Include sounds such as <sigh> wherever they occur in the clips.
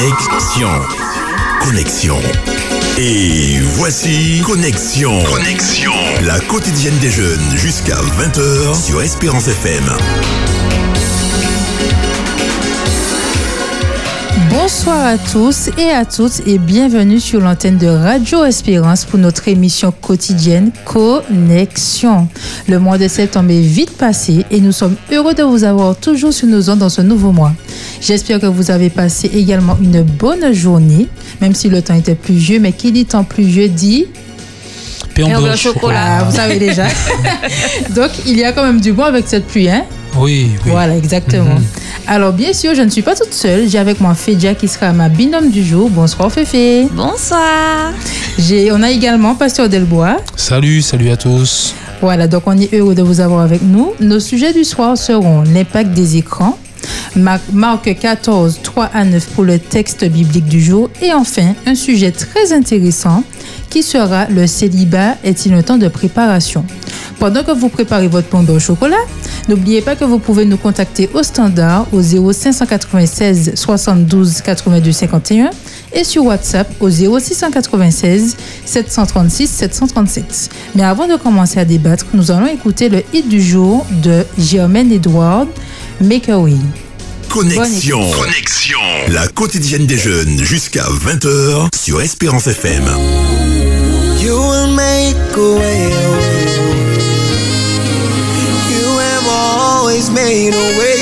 Connexion. Connexion. Et voici Connexion. Connexion. La quotidienne des jeunes jusqu'à 20h sur Espérance FM. Bonsoir à tous et à toutes et bienvenue sur l'antenne de Radio Espérance pour notre émission quotidienne Connexion. Le mois de septembre est vite passé et nous sommes heureux de vous avoir toujours sur nos ondes dans ce nouveau mois. J'espère que vous avez passé également une bonne journée, même si le temps était pluvieux, mais qui dit temps pluvieux dit de chocolat. Ah, vous savez déjà. <laughs> Donc, il y a quand même du bon avec cette pluie, hein? Oui, oui. Voilà, exactement. Mhm. Alors, bien sûr, je ne suis pas toute seule. J'ai avec moi Fédia qui sera ma binôme du jour. Bonsoir, Féfé. Bonsoir. J'ai, on a également Pasteur Delbois. Salut, salut à tous. Voilà, donc on est heureux de vous avoir avec nous. Nos sujets du soir seront l'impact des écrans, Marc 14, 3 à 9 pour le texte biblique du jour, et enfin un sujet très intéressant qui sera le célibat est-il un temps de préparation? Pendant que vous préparez votre pain au chocolat, n'oubliez pas que vous pouvez nous contacter au standard au 0596 72 82 51 et sur WhatsApp au 0696 736 737. Mais avant de commencer à débattre, nous allons écouter le hit du jour de Germaine Edward, Make a Way. Connexion. Connexion. La quotidienne des jeunes jusqu'à 20h sur Espérance FM. You will make a way. You have always made a way,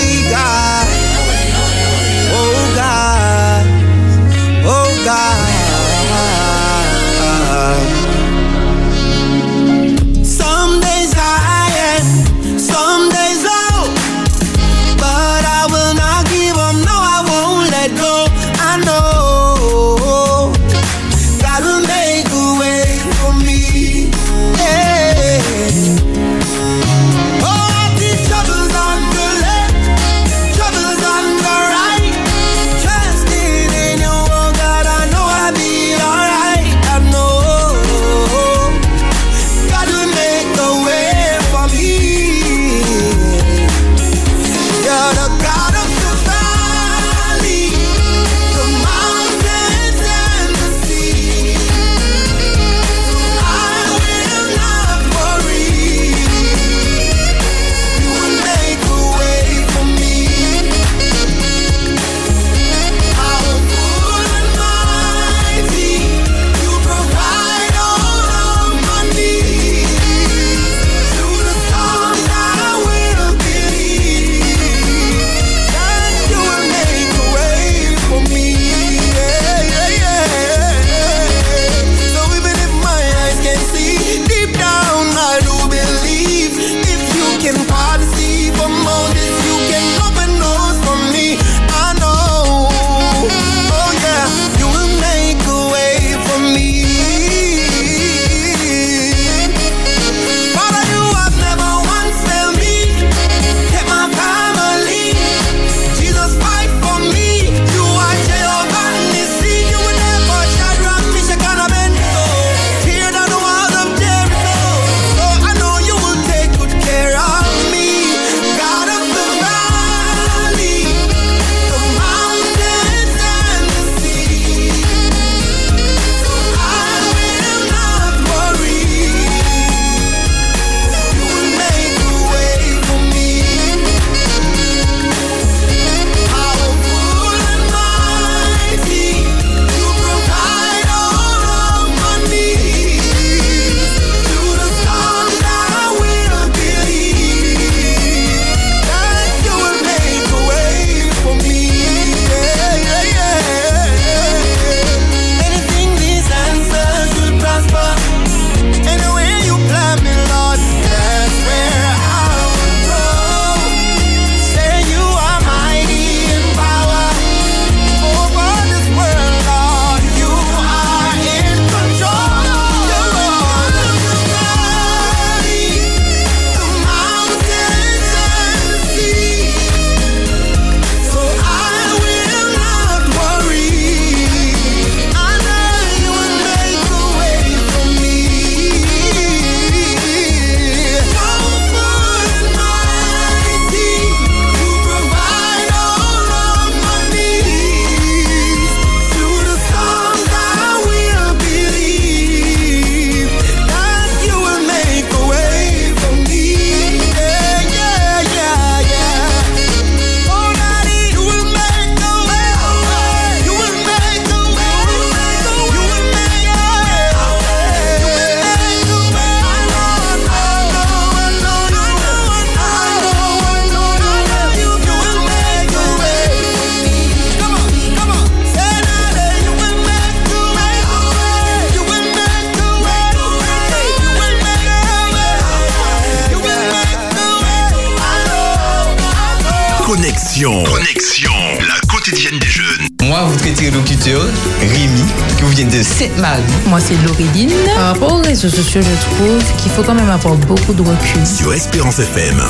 Connexion. Connexion. La quotidienne des jeunes. Moi, votre interlocuteur, Rémi, qui vous vient de Sainte-Marie. Moi, c'est Laureline. Par rapport aux réseaux sociaux, je trouve qu'il faut quand même avoir beaucoup de recul. Sur Espérance FM.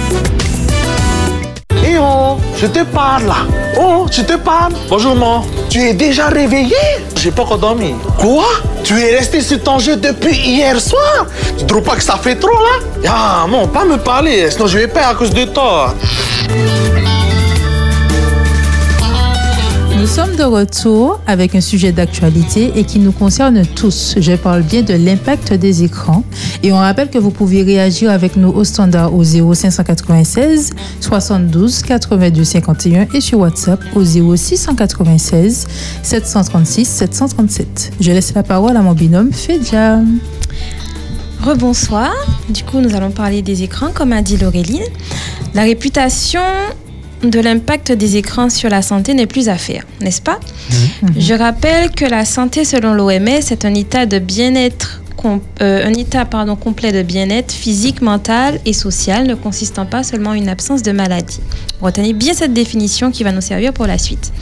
Eh oh, je te parle là. Oh, je te parle. Bonjour, maman. Tu es déjà réveillé? J'ai pas encore dormi. Quoi? Tu es resté sur ton jeu depuis hier soir? Tu trouves pas que ça fait trop là? Ah, non, pas me parler, sinon je vais perdre à cause de toi. Sommes de retour avec un sujet d'actualité et qui nous concerne tous. Je parle bien de l'impact des écrans. Et on rappelle que vous pouvez réagir avec nous au standard au 0596 72 82 51 et sur WhatsApp au 0696 736 737. Je laisse la parole à mon binôme Fedja. Rebonsoir. Du coup, nous allons parler des écrans, comme a dit Laureline. La réputation de l'impact des écrans sur la santé n'est plus à faire, n'est-ce pas Je rappelle que la santé, selon l'OMS, est un état de bien-être euh, un état pardon, complet de bien-être physique, mental et social, ne consistant pas seulement en une absence de maladie. Retenez bien cette définition qui va nous servir pour la suite.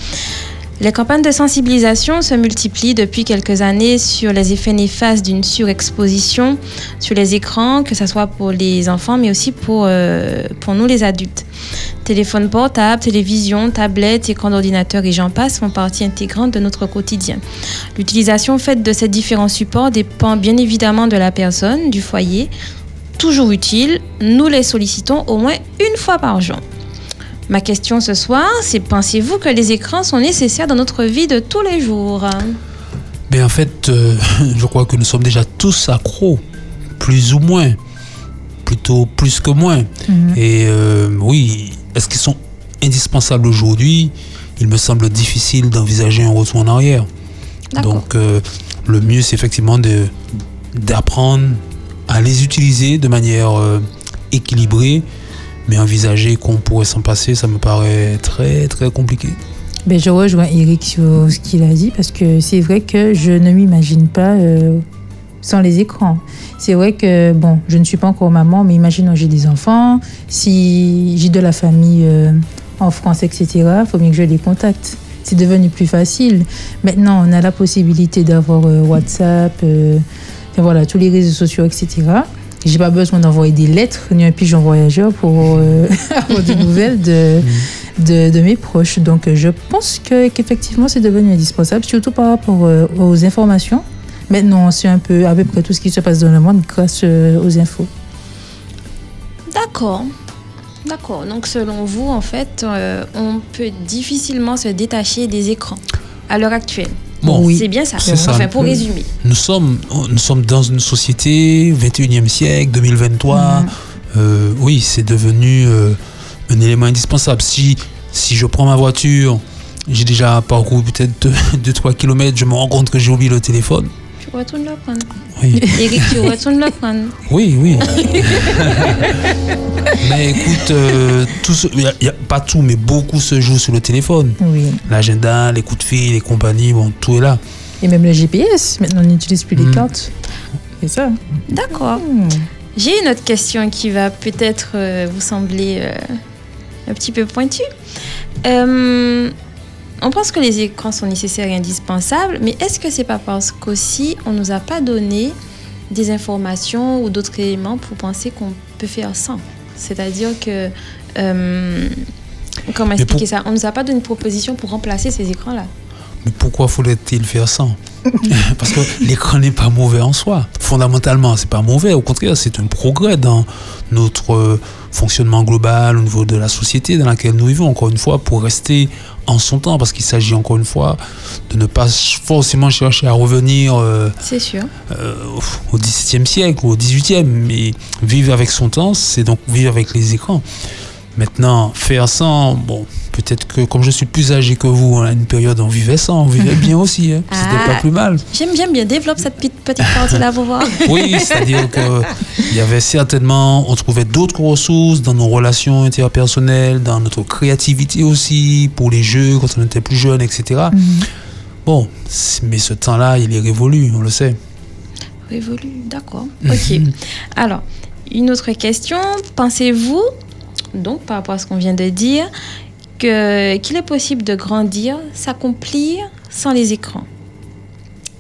Les campagnes de sensibilisation se multiplient depuis quelques années sur les effets néfastes d'une surexposition sur les écrans, que ce soit pour les enfants, mais aussi pour, euh, pour nous les adultes. Téléphone portable, télévision, tablette, écran d'ordinateur et j'en passe font partie intégrante de notre quotidien. L'utilisation faite de ces différents supports dépend bien évidemment de la personne, du foyer. Toujours utile, nous les sollicitons au moins une fois par jour. Ma question ce soir, c'est pensez-vous que les écrans sont nécessaires dans notre vie de tous les jours? Mais en fait, euh, <laughs> je crois que nous sommes déjà tous accros, plus ou moins. Plutôt plus que moins. Et euh, oui, est-ce qu'ils sont indispensables aujourd'hui? Il me semble difficile d'envisager un retour en arrière. Donc, euh, le mieux, c'est effectivement de- d'apprendre à les utiliser de manière équilibrée, mais envisager qu'on pourrait s'en passer, ça me paraît très, très compliqué. Ben, je rejoins Eric sur ce qu'il a dit parce que c'est vrai que je ne m'imagine pas euh, sans les écrans. C'est vrai que, bon, je ne suis pas encore maman, mais imaginons j'ai des enfants, si j'ai de la famille euh, en France, etc., il faut bien que je les contacte. C'est devenu plus facile. Maintenant, on a la possibilité d'avoir euh, WhatsApp, voilà, tous les réseaux sociaux, etc. J'ai pas besoin d'envoyer des lettres ni un pigeon voyageur pour euh, <laughs> avoir des nouvelles de, de, de mes proches. Donc, euh, je pense que- qu'effectivement, c'est devenu indispensable, surtout par rapport euh, aux informations. Maintenant, on sait un peu à peu près tout ce qui se passe dans le monde grâce euh, aux infos. D'accord. D'accord. Donc selon vous, en fait, euh, on peut difficilement se détacher des écrans à l'heure actuelle. Bon, Oui. C'est bien ça. C'est ça. Enfin, pour résumer. nous sommes, nous sommes dans une société 21e siècle, 2023. Euh, oui, c'est devenu euh, un élément indispensable. Si, si je prends ma voiture, j'ai déjà parcouru peut-être <laughs> 2-3 km, je me rends compte que j'ai oublié le téléphone. Le prendre. Oui, Eric, tu retournes le prendre. oui. oui. <laughs> mais écoute, euh, tout ce- y a- y a pas tout, mais beaucoup se joue sur le téléphone. Oui. L'agenda, les coups de fil, les compagnies, bon, tout est là. Et même le GPS. Maintenant, on n'utilise plus les Mm. cartes. C'est ça. D'accord. Hmm. J'ai une autre question qui va peut-être euh, vous sembler euh, un petit peu pointue. Euh, on pense que les écrans sont nécessaires et indispensables, mais est-ce que c'est pas parce qu'aussi on nous a pas donné des informations ou d'autres éléments pour penser qu'on peut faire sans? C'est-à-dire que euh, comment expliquer pour- ça? On nous a pas donné une proposition pour remplacer ces écrans-là. Mais pourquoi faudrait-il faire ça <laughs> Parce que l'écran n'est pas mauvais en soi. Fondamentalement, c'est pas mauvais. Au contraire, c'est un progrès dans notre fonctionnement global au niveau de la société dans laquelle nous vivons. Encore une fois, pour rester en son temps, parce qu'il s'agit encore une fois de ne pas forcément chercher à revenir euh, sûr. euh, au XVIIe siècle ou au XVIIIe, mais vivre avec son temps, c'est donc vivre avec les écrans. Maintenant, faire sans, bon, peut-être que comme je suis plus âgé que vous, à une période on vivait sans, on vivait bien aussi, hein. <laughs> c'était Ah. pas plus mal. J'aime bien bien développe cette petite petite partie-là pour voir. <laughs> Oui, c'est-à-dire que il y avait certainement, on trouvait d'autres ressources dans nos relations interpersonnelles, dans notre créativité aussi, pour les jeux quand on était plus jeune, etc. Bon, c'est- mais ce temps-là, il est révolu, on le sait. Révolu, d'accord. Ok. <laughs> Alors, une autre question. Pensez-vous, donc par rapport à ce qu'on vient de dire, qu'il est possible de grandir, s'accomplir sans les écrans.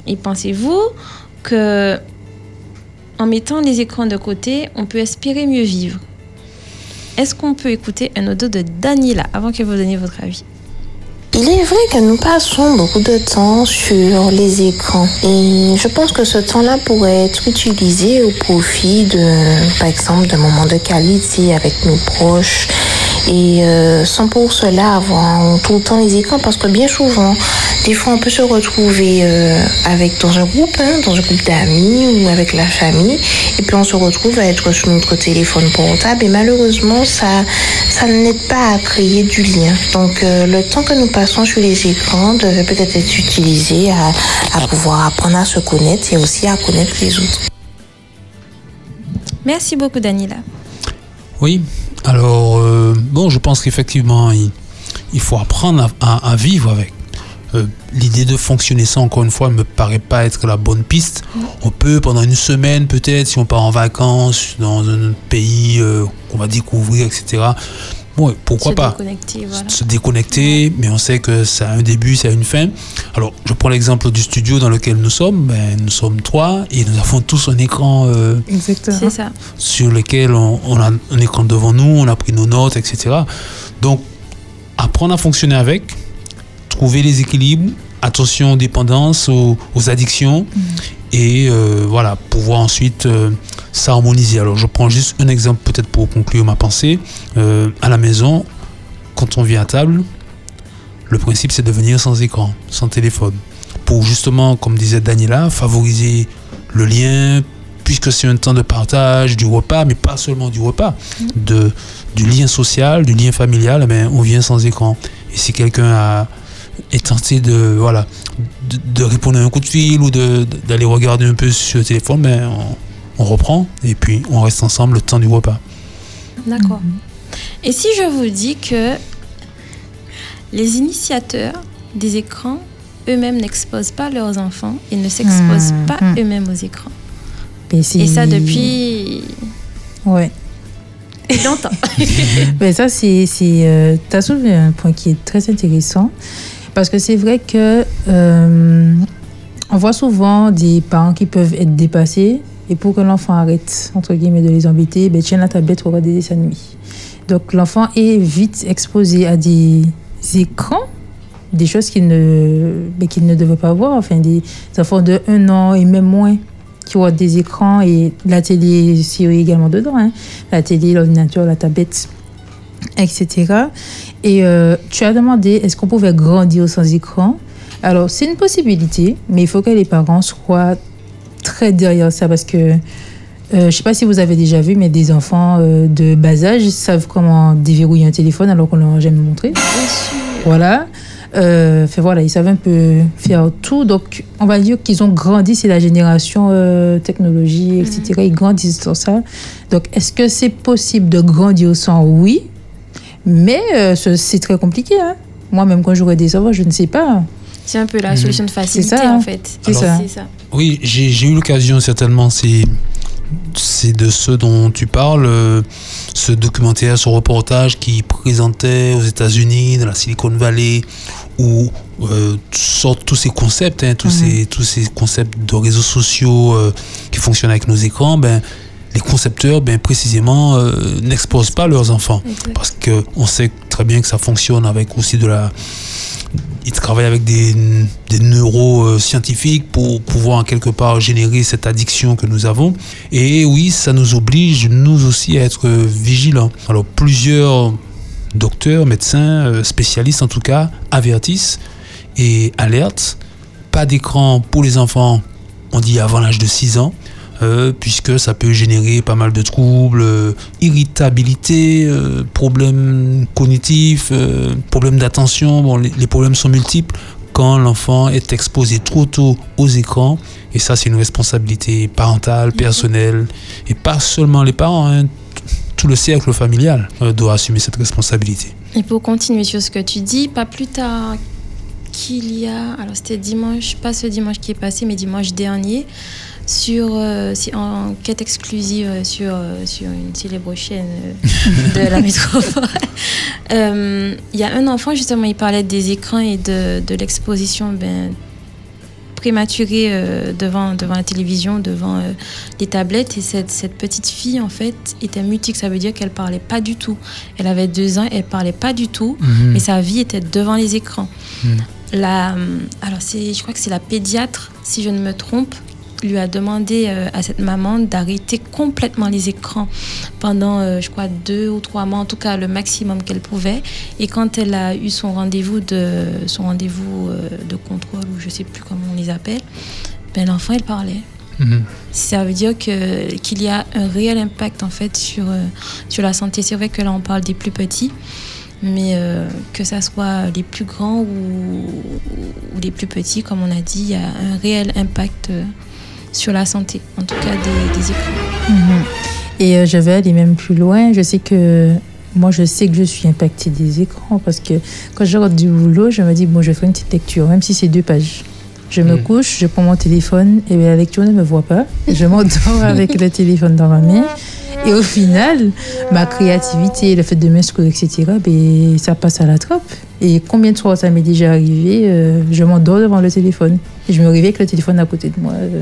Et pensez-vous que en mettant les écrans de côté, on peut espérer mieux vivre? Est-ce qu'on peut écouter un audio de Daniela avant que vous donniez votre avis? Il est vrai que nous passons beaucoup de temps sur les écrans et je pense que ce temps-là pourrait être utilisé au profit de, par exemple, de moments de qualité avec nos proches et euh, sans pour cela avoir tout le temps les écrans parce que bien souvent, des fois on peut se retrouver euh, avec dans un groupe, hein, dans un groupe d'amis ou avec la famille et puis on se retrouve à être sur notre téléphone portable et malheureusement ça, ça n'aide pas à créer du lien. Donc euh, le temps que nous passons sur les écrans devait peut-être être utilisé à, à pouvoir apprendre à se connaître et aussi à connaître les autres. Merci beaucoup, Daniela. Oui, alors, euh, bon, je pense qu'effectivement, il, faut apprendre à, vivre avec. Euh, L'idée de fonctionner sans, encore une fois, ne me paraît pas être la bonne piste. On peut, pendant une semaine, peut-être, si on part en vacances dans un pays euh, qu'on va découvrir, etc. Bon, pourquoi Se pas? déconnecter, voilà. se déconnecter, mais on sait que ça a un début, ça a une fin. Alors, je prends l'exemple du studio dans lequel nous sommes. Ben, nous sommes trois et nous avons tous un écran euh, ça. sur lequel on, on a un écran devant nous, on a pris nos notes, etc. Donc, apprendre à fonctionner avec, trouver les équilibres, attention aux dépendances, aux, aux addictions, et euh, voilà, pouvoir ensuite euh, s'harmoniser. Alors, je prends juste un exemple peut-être pour conclure ma pensée. Euh, à la maison, quand on vient à table, le principe c'est de venir sans écran, sans téléphone, pour justement, comme disait Daniela, favoriser le lien, puisque c'est un temps de partage, du repas, mais pas seulement du repas, de, du lien social, du lien familial, eh ben, on vient sans écran. Et si quelqu'un a- est tenté de, voilà, de, de répondre à un coup de fil ou d'aller regarder un peu sur le téléphone, ben, on, on reprend et puis on reste ensemble le temps du repas. D'accord. Et si je vous dis que les initiateurs des écrans eux-mêmes n'exposent pas leurs enfants et ne s'exposent Mhm. pas eux-mêmes aux écrans Et, Et ça depuis Ouais. <laughs> longtemps. <laughs> Mais ça, c'est. c'est tu as soulevé un point qui est très intéressant. Parce que c'est vrai que. euh, on voit souvent des parents qui peuvent être dépassés. Et pour que l'enfant arrête, entre guillemets, de les embêter, ben, tiens la tablette, regarde des dessins animés. Donc l'enfant est vite exposé à des écrans, des choses qu'il ne, ben, ne devait pas voir. Enfin, des enfants de 1 an et même moins qui ont des écrans et la télé, c'est également dedans. hein. La télé, l'ordinateur, la tablette, etc. Et euh, tu as demandé est-ce qu'on pouvait grandir sans écran? Alors, c'est une possibilité, mais il faut que les parents soient très derrière ça parce que euh, je ne sais pas si vous avez déjà vu, mais des enfants euh, de bas âge savent comment déverrouiller un téléphone alors qu'on ne leur a jamais montré. Voilà. Euh, fait voilà, ils savent un peu faire tout. Donc, on va dire qu'ils ont grandi, c'est la génération technologie, etc. Ils grandissent dans ça. Donc, est-ce que c'est possible de grandir sans? Oui. Mais euh, ce- c'est très compliqué. hein. Moi-même, quand j'aurai des enfants, je ne sais pas. C'est un peu la solution de facilité ça, hein. en fait. C'est ça. Oui, j'ai eu l'occasion certainement, c'est c'est de ce dont tu parles, euh, ce documentaire, ce reportage qui présentait aux États-Unis, dans la Silicon Valley, où euh, sortent tous ces concepts, hein, tous, ces, tous ces concepts de réseaux sociaux euh, qui fonctionnent avec nos écrans, ben, les concepteurs, ben, précisément, euh, n'exposent pas leurs enfants. Exact. Parce qu'on sait très bien que ça fonctionne avec aussi de la, ils travaillent avec des, des neuroscientifiques pour pouvoir en quelque part générer cette addiction que nous avons. Et oui, ça nous oblige, nous aussi, à être vigilants. Alors, plusieurs docteurs, médecins, euh, spécialistes en tout cas, avertissent et alertent. Pas d'écran pour les enfants, on dit avant l'âge de 6 ans. Euh, puisque ça peut générer pas mal de troubles, euh, irritabilité, euh, problèmes cognitifs, problèmes d'attention. Bon, les, les problèmes sont multiples quand l'enfant est exposé trop tôt aux écrans. Et ça, c'est une responsabilité parentale, personnelle, et pas seulement les parents. hein. Tout le cercle familial doit assumer cette responsabilité. Et pour continuer sur ce que tu dis, pas plus tard qu'il y a, alors c'était dimanche, pas ce dimanche qui est passé, mais dimanche dernier, sur, euh, en quête exclusive sur, euh, sur une célèbre chaîne euh, de la <laughs> métropole. <laughs> Il y a un enfant, justement, il parlait des écrans et de, de l'exposition ben, prématurée devant, devant la télévision, devant les tablettes. Et cette, cette petite fille, en fait, était mutique. Ça veut dire qu'elle parlait pas du tout. Elle avait deux ans, elle parlait pas du tout. Mhm. Mais sa vie était devant les écrans. Mhm. La, alors, c'est, je crois que c'est la pédiatre, si je ne me trompe, lui a demandé euh, à cette maman d'arrêter complètement les écrans pendant, euh, je crois, deux ou trois mois, en tout cas le maximum qu'elle pouvait. Et quand elle a eu son rendez-vous de, son rendez-vous euh, de contrôle, ou je sais plus comment on les appelle, ben, l'enfant, elle parlait. Mhm. Ça veut dire que, qu'il y a un réel impact en fait sur, sur la santé. C'est vrai que là on parle des plus petits, mais euh, que ça soit les plus grands ou, ou les plus petits, comme on a dit, il y a un réel impact sur la santé, en tout cas des, des écrans. Mhm. Et euh, je vais aller même plus loin. Je sais que moi, je sais que je suis impactée des écrans parce que quand je rentre du boulot, je me dis, bon, je ferai une petite lecture, même si c'est deux pages. Je me Mm. couche, je prends mon téléphone et la lecture ne me voit pas. Je m'endors <laughs> avec le téléphone dans ma main. Et au final, ma créativité, le fait de m'inscrire, etc., ben, ça passe à la trappe. Et combien de fois ça m'est déjà arrivé, euh, je m'endors devant le téléphone. Et je me réveille avec le téléphone à côté de moi. euh.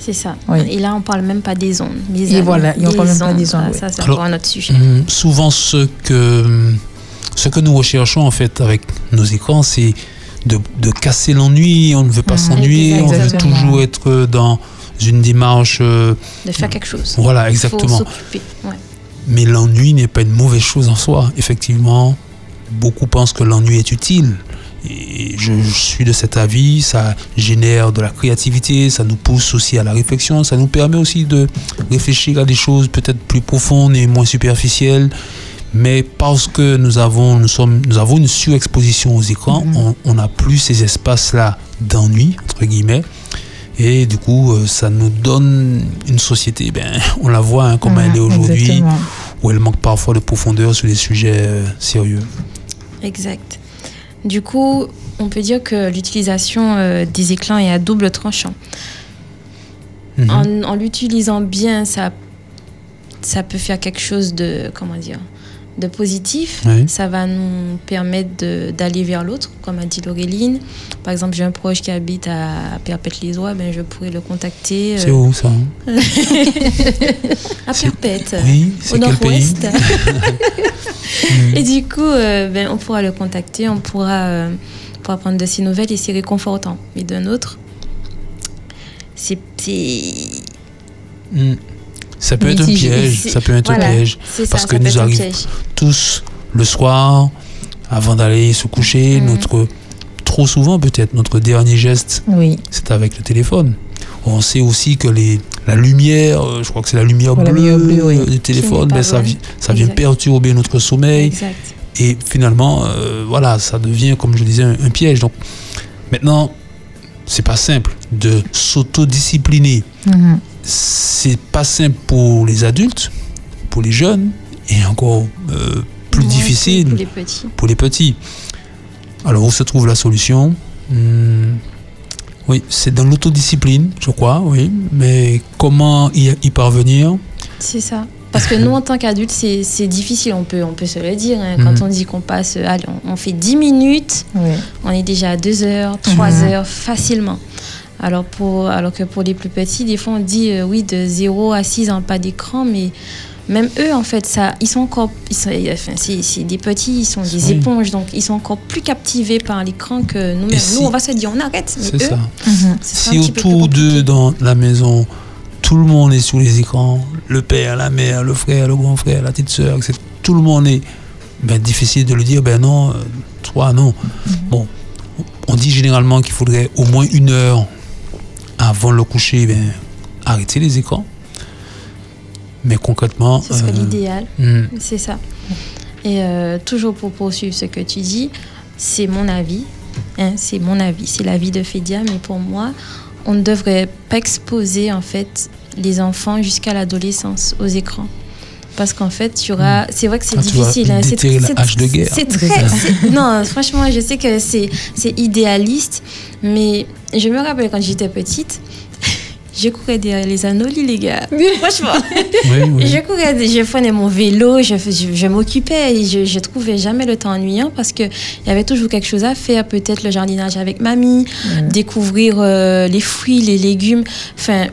C'est ça. Oui. Et là on parle même pas des ondes. Et voilà, et on parle même pas des ondes, Ça, c'est encore un autre sujet. Hum, Souvent, ce que, ce que nous recherchons en fait avec nos écrans, c'est de, de casser l'ennui. On ne veut pas s'ennuyer, on veut toujours être dans une démarche. euh, De faire quelque chose. voilà, faut exactement. Ouais. Mais l'ennui n'est pas une mauvaise chose en soi. Effectivement, beaucoup pensent que l'ennui est utile. Et je, je suis de cet avis, ça génère de la créativité, ça nous pousse aussi à la réflexion, ça nous permet aussi de réfléchir à des choses peut-être plus profondes et moins superficielles. Mais parce que nous avons, nous sommes, nous avons une surexposition aux écrans, on- on n'a plus ces espaces-là d'ennui, entre guillemets. Et du coup, euh, ça nous donne une société, ben, <laughs> on la voit hein, comme elle est aujourd'hui, où elle manque parfois de profondeur sur des sujets euh, sérieux. Exact. Du coup, on peut dire que l'utilisation euh, des écrans est à double tranchant. Mhm. En, en l'utilisant bien, ça, ça peut faire quelque chose de, comment dire, de positif. Oui. Ça va nous permettre d'aller vers l'autre, comme a dit Laureline. Par exemple, j'ai un proche qui habite à Perpète-les-Oies, ben, je pourrais le contacter. C'est euh, où ça? Hein <laughs> à C'est- Perpète. Oui, au c'est nord-ouest. <laughs> et du coup, euh, ben, on pourra le contacter, on pourra, euh, on pourra prendre de ses nouvelles et c'est réconfortant. Mais d'un autre, c'est. c'est- Hmm. Ça peut être un piège, ça peut être voilà, un piège. Parce ça que nous piège. Tous, le soir, avant d'aller se coucher, Mhm. notre, trop souvent peut-être, notre dernier geste, Oui. c'est avec le téléphone. On sait aussi que les, la lumière, euh, je crois que c'est la lumière la bleue, lumière bleue, oui. euh, du téléphone, ben, ça, vient perturber notre sommeil. Exact. Et finalement, euh, voilà, ça devient, comme je disais, un, un piège. Donc, maintenant, c'est pas simple de s'autodiscipliner. Mhm. C'est pas simple pour les adultes, pour les jeunes, et encore euh, plus difficile Pour les petits. pour les petits. Alors, où se trouve la solution? Hmm, Oui, c'est dans l'autodiscipline, je crois, oui. Mais comment y, y parvenir? C'est ça. Parce que nous, en tant qu'adultes, c'est difficile, on peut, on peut se le dire. hein. Quand Mhm. on dit qu'on passe, allez, on, on fait 10 minutes, on est déjà à 2 heures, 3 Mhm. heures facilement. Alors, pour, alors que pour les plus petits, des fois, on dit euh, oui, de 0 à 6 ans, pas d'écran, mais même eux, en fait, ça, ils sont encore. Ils sont, enfin, c'est c'est des petits, ils sont des Oui. éponges, donc ils sont encore plus captivés par l'écran que nous-mêmes. Nous, on va se dire, on arrête. Mais C'est eux, ça. Mhm. c'est Si autour d'eux, dans la maison, tout le monde est sur les écrans, le père, la mère, le frère, le grand frère, la petite soeur, etc. Tout le monde est ben, difficile de le dire, ben non, euh, toi non. Mhm. Bon, on dit généralement qu'il faudrait au moins une heure avant le coucher, ben, arrêter les écrans. Mais concrètement, Ce serait euh, l'idéal. hmm, C'est ça. Et euh, toujours pour poursuivre ce que tu dis, c'est mon avis. hein, c'est mon avis. C'est l'avis de Fédia. Mais pour moi, on ne devrait pas exposer en fait les enfants jusqu'à l'adolescence aux écrans. Parce qu'en fait, tu auras. C'est vrai que c'est Ah, difficile. hein, c'est- de guerre. C'est très. Non, franchement, je sais que c'est idéaliste. Mais je me rappelle quand j'étais petite, <laughs> je courais derrière les anolis, les gars. Franchement. Oui, oui. Je courais, je prenais mon vélo, je, je m'occupais et je, je trouvais jamais le temps ennuyant parce qu'il y avait toujours quelque chose à faire. Peut-être le jardinage avec mamie, découvrir euh, les fruits, les légumes. Enfin,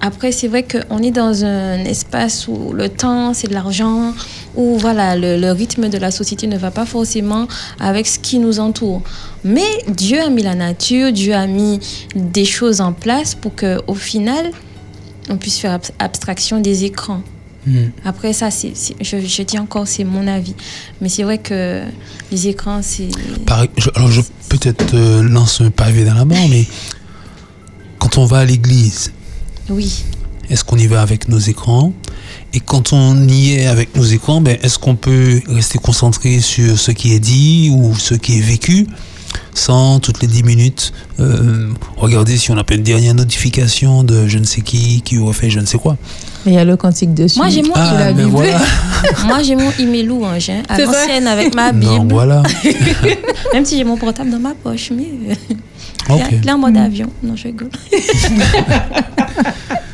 après, c'est vrai qu'on est dans un espace où le temps, c'est de l'argent, où voilà, le, le rythme de la société ne va pas forcément avec ce qui nous entoure. Mais Dieu a mis la nature, Dieu a mis des choses en place pour qu'au final, on puisse faire ab- abstraction des écrans. Hmm. Après ça, je, je dis encore, c'est mon avis. Mais c'est vrai que les écrans, c'est... Alors je peut-être euh, lance un pavé dans la mort, <laughs> mais quand on va à l'église, Oui, est-ce qu'on y va avec nos écrans? Et quand on y est avec nos écrans, ben, est-ce qu'on peut rester concentré sur ce qui est dit ou ce qui est vécu sans toutes les 10 minutes euh, regarder si on n'a pas une dernière notification de je ne sais qui qui aurait fait je ne sais quoi? Il y a le cantique dessus. Moi, j'ai mon- Ah, la ben Bible. voilà. <laughs> moi j'ai mon email louange, hein, à l'ancienne avec ma Bible. Non, voilà. <laughs> Même si j'ai mon portable dans ma poche, mais euh, il Ok. est- il est en mode avion. Non, je rigole. <laughs>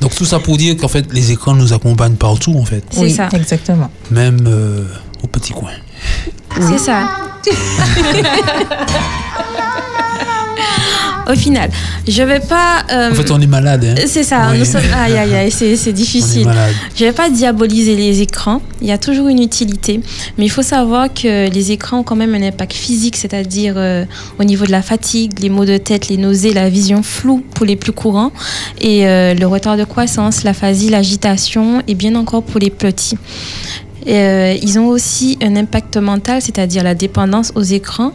Donc tout ça pour dire qu'en fait les écrans nous accompagnent partout en fait, C'est Oui, ça. exactement. même euh, au petit coin. C'est ça. <laughs> Au final, je vais pas. euh, En fait on est malade. Hein. c'est ça. Oui. nous sommes- Aïe, aïe, aïe, c'est c'est <laughs> On est difficile. malade. Je vais pas diaboliser les écrans. Il y a toujours une utilité, mais il faut savoir que les écrans ont quand même un impact physique, c'est-à-dire euh, au niveau de la fatigue, les maux de tête, les nausées, la vision floue pour les plus courants, et euh, le retard de croissance, l'aphasie, l'agitation, et bien encore pour les petits. Et, euh, ils ont aussi un impact mental, c'est-à-dire la dépendance aux écrans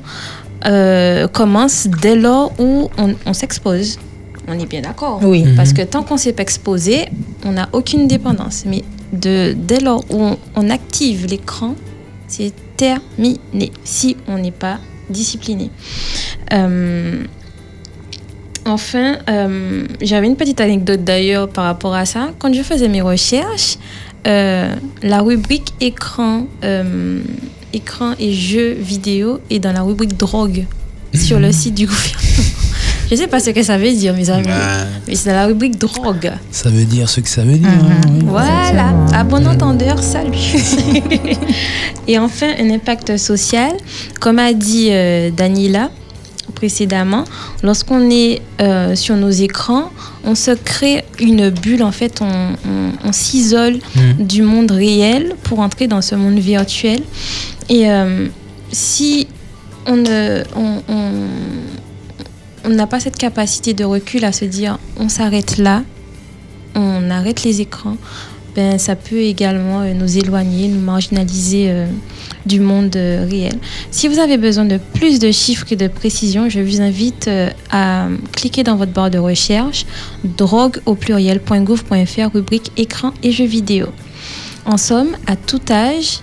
euh, commence dès lors où on, on s'expose. On est bien d'accord. Oui. Parce que tant qu'on s'est pas exposé, on n'a aucune dépendance. Mais de, dès lors où on, on active l'écran, c'est terminé si on n'est pas discipliné. Euh, enfin, euh, j'avais une petite anecdote d'ailleurs par rapport à ça. Quand je faisais mes recherches, euh, la rubrique écran, euh, écran et jeux vidéo est dans la rubrique drogue sur le site du gouvernement. <laughs> Je sais pas ce que ça veut dire, mes amis. Mais c'est dans la rubrique drogue. ça veut dire ce que ça veut dire. Mhm. hein. Voilà, à bon entendeur, salut. <laughs> Et enfin, un impact social. Comme a dit euh, Danila précédemment, lorsqu'on est euh, sur nos écrans, on se crée une bulle, en fait, on, on- on s'isole Mhm. du monde réel pour entrer dans ce monde virtuel. Et euh, si on ne... on- on- n'a pas cette capacité de recul à se dire on s'arrête là, on arrête les écrans, ben, ça peut également euh, nous éloigner, nous marginaliser euh, du monde réel. Si vous avez besoin de plus de chiffres et de précision, je vous invite à cliquer dans votre barre de recherche drogue au pluriel.gouv.fr rubrique écran et jeux vidéo. En somme, à tout âge,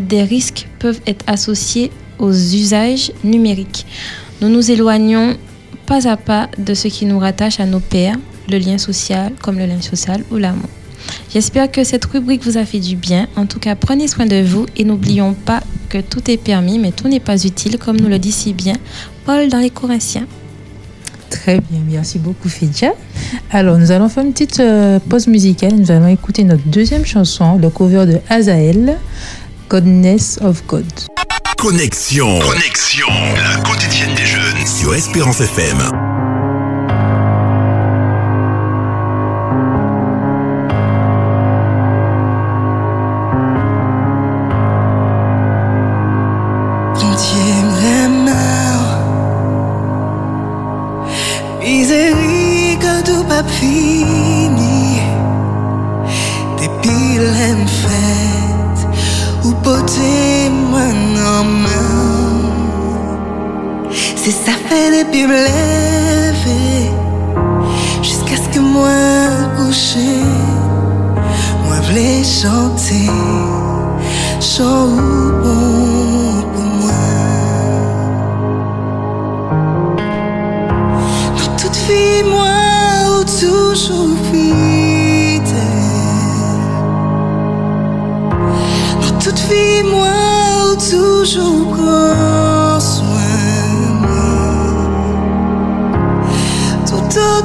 des risques peuvent être associés aux usages numériques. Nous nous éloignons pas à pas de ce qui nous rattache à nos pères, le lien social, comme le lien social ou l'amour. J'espère que cette rubrique vous a fait du bien. En tout cas, prenez soin de vous et n'oublions pas que tout est permis, mais tout n'est pas utile, comme nous le dit si bien Paul dans les Corinthiens. Très bien, merci beaucoup Fidja. Alors, nous allons faire une petite euh, pause musicale. Nous allons écouter notre deuxième chanson, le cover de Azael, Godness of God. Connexion. Connexion. La quotidienne des jeunes sur Espérance FM.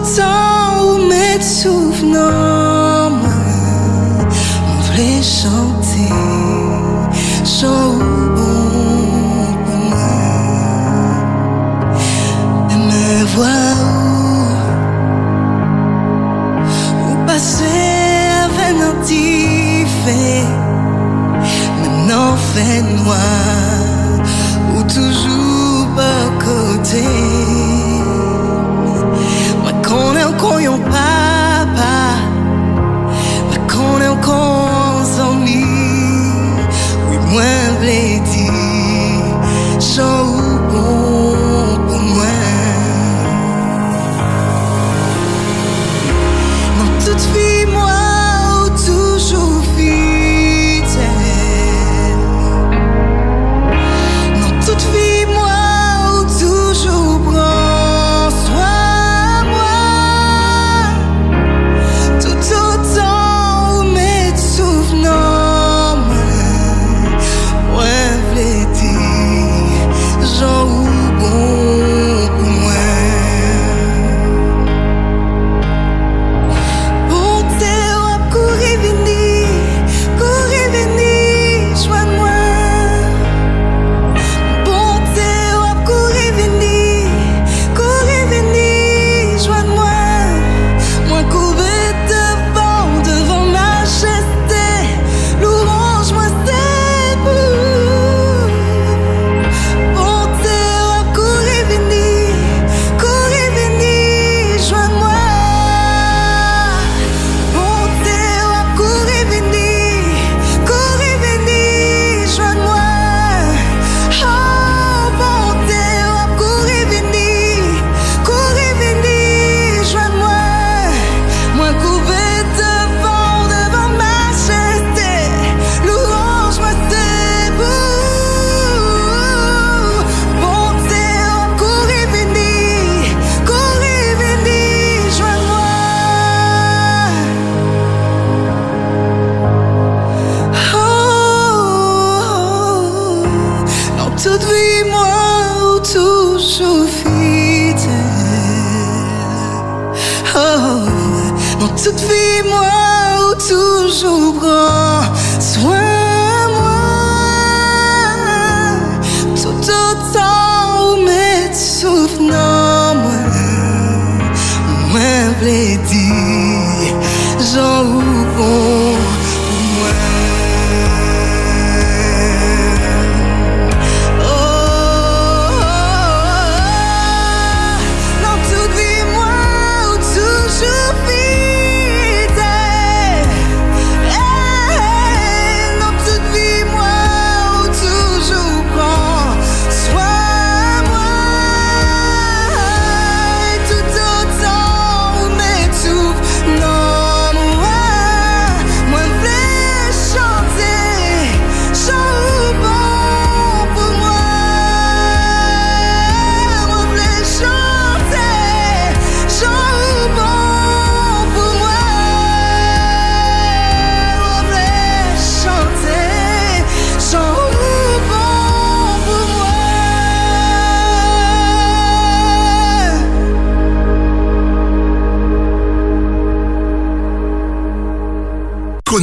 temps où mes souvenants me voulaient chanter, chanter.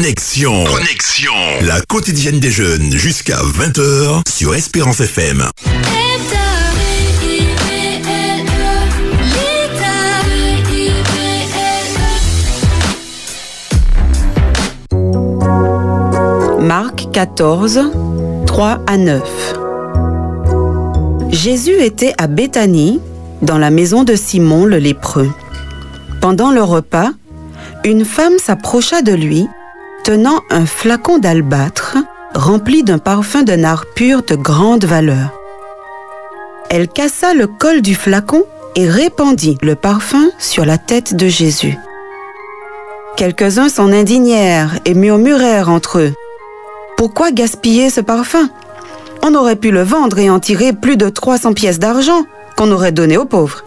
Connexion. Connexion. La quotidienne des jeunes jusqu'à 20h sur Espérance FM. Marc 14, 3 à 9. Jésus était à Béthanie, dans la maison de Simon le lépreux. Pendant le repas, une femme s'approcha de lui, tenant un flacon d'albâtre rempli d'un parfum de nard pur de grande valeur. Elle cassa le col du flacon et répandit le parfum sur la tête de Jésus. Quelques-uns s'en indignèrent et murmurèrent entre eux. Pourquoi gaspiller ce parfum? On aurait pu le vendre et en tirer plus de 300 pièces d'argent qu'on aurait donné aux pauvres.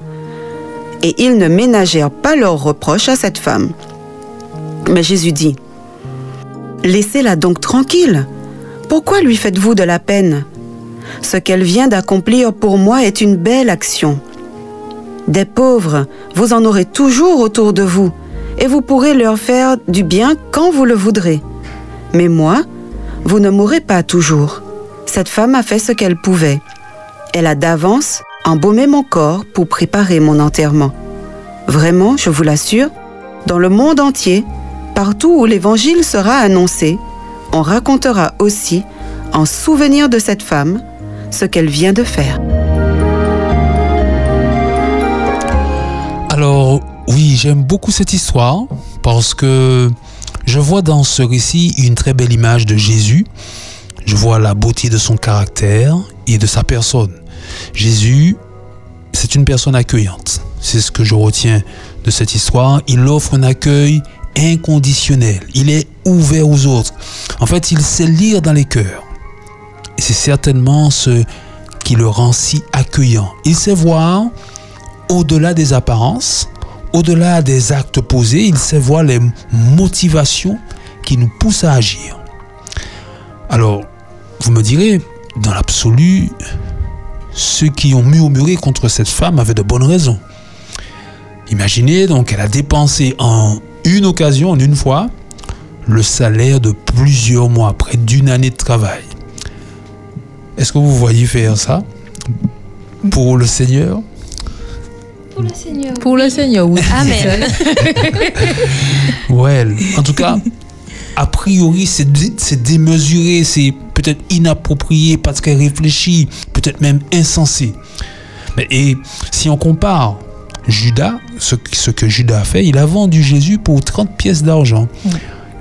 Et ils ne ménagèrent pas leurs reproches à cette femme. Mais Jésus dit, Laissez-la donc tranquille. Pourquoi lui faites-vous de la peine? Ce qu'elle vient d'accomplir pour moi est une belle action. Des pauvres, vous en aurez toujours autour de vous, et vous pourrez leur faire du bien quand vous le voudrez. Mais moi, vous ne mourrez pas toujours. Cette femme a fait ce qu'elle pouvait. Elle a d'avance embaumé mon corps pour préparer mon enterrement. Vraiment, je vous l'assure, dans le monde entier, partout où l'Évangile sera annoncé, on racontera aussi, en souvenir de cette femme, ce qu'elle vient de faire. Alors, oui, j'aime beaucoup cette histoire parce que je vois dans ce récit une très belle image de Jésus. Je vois la beauté de son caractère et de sa personne. Jésus, c'est une personne accueillante. C'est ce que je retiens de cette histoire. Il offre un accueil inconditionnel. Il est ouvert aux autres. En fait, il sait lire dans les cœurs. Et c'est certainement ce qui le rend si accueillant. Il sait voir au-delà des apparences, au-delà des actes posés, il sait voir les motivations qui nous poussent à agir. Alors, vous me direz, dans l'absolu, ceux qui ont murmuré contre cette femme avaient de bonnes raisons. Imaginez donc qu'elle a dépensé en une occasion, en une fois, le salaire de plusieurs mois, près d'une année de travail. Est-ce que vous voyez faire ça pour le Seigneur? Pour le Seigneur. Pour le Seigneur, oui. Amen. <laughs> Ouais, en tout cas, a priori, c'est dé- c'est démesuré, c'est peut-être inapproprié parce qu'elle réfléchit, peut-être même insensé. Mais et si on compare Judas, ce, que- ce que Judas a fait, il a vendu Jésus pour 30 pièces d'argent.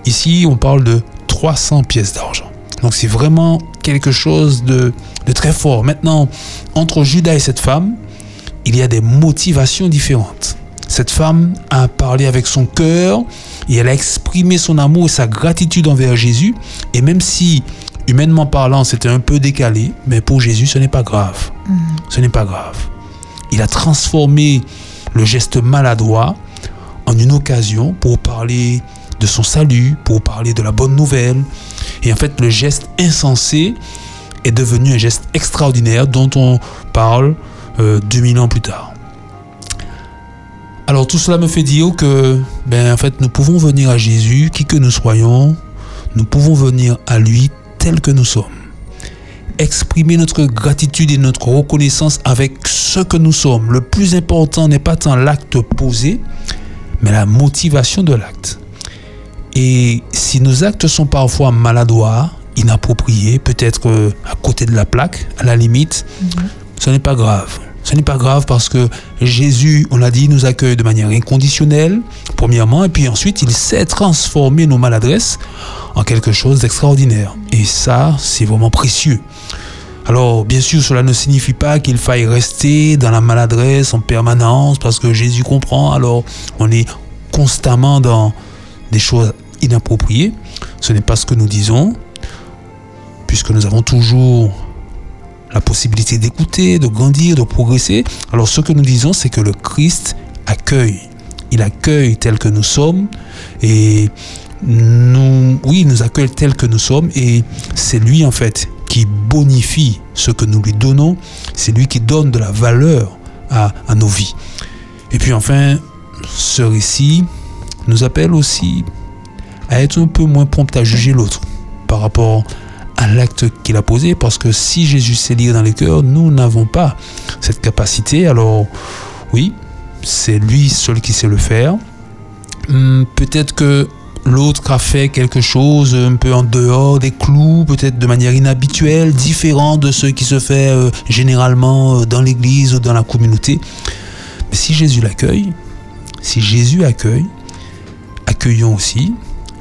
Ici, on parle de 300 pièces d'argent. Donc c'est vraiment quelque chose de, de très fort. Maintenant, entre Judas et cette femme, il y a des motivations différentes. Cette femme a parlé avec son cœur et elle a exprimé son amour et sa gratitude envers Jésus. Et même si, humainement parlant, c'était un peu décalé, mais pour Jésus, ce n'est pas grave. Ce n'est pas grave. Il a transformé le geste maladroit en une occasion pour parler de son salut, pour parler de la bonne nouvelle. Et en fait, le geste insensé est devenu un geste extraordinaire dont on parle euh, 2000 ans plus tard. Alors tout cela me fait dire que, ben, en fait, nous pouvons venir à Jésus, qui que nous soyons, nous pouvons venir à lui tel que nous sommes. Exprimer notre gratitude et notre reconnaissance avec ce que nous sommes. Le plus important n'est pas tant l'acte posé, mais la motivation de l'acte. Et si nos actes sont parfois maladroits, inappropriés, peut-être euh, à côté de la plaque, à la limite, ce n'est pas grave. Ce n'est pas grave parce que Jésus, on l'a dit, nous accueille de manière inconditionnelle, premièrement, et puis ensuite, il sait transformer nos maladresses en quelque chose d'extraordinaire. Et ça, c'est vraiment précieux. Alors, bien sûr, cela ne signifie pas qu'il faille rester dans la maladresse en permanence parce que Jésus comprend. Alors, on est constamment dans des choses inappropriées. Ce n'est pas ce que nous disons, puisque nous avons toujours la possibilité d'écouter, de grandir, de progresser. Alors, ce que nous disons, c'est que le Christ accueille. Il accueille tel que nous sommes et nous, oui, il nous accueille tel que nous sommes et c'est lui en fait qui bonifie ce que nous lui donnons. C'est lui qui donne de la valeur à, à nos vies. Et puis enfin, ce récit nous appelle aussi à être un peu moins prompt à juger l'autre par rapport à l'acte qu'il a posé parce que si Jésus sait lire dans les cœurs, nous n'avons pas cette capacité. Alors oui, c'est lui seul qui sait le faire. Hum, peut-être que l'autre a fait quelque chose un peu en dehors des clous, peut-être de manière inhabituelle, différent de ce qui se fait euh, généralement euh, dans l'église ou dans la communauté. Mais si Jésus l'accueille, si Jésus accueille, accueillons aussi.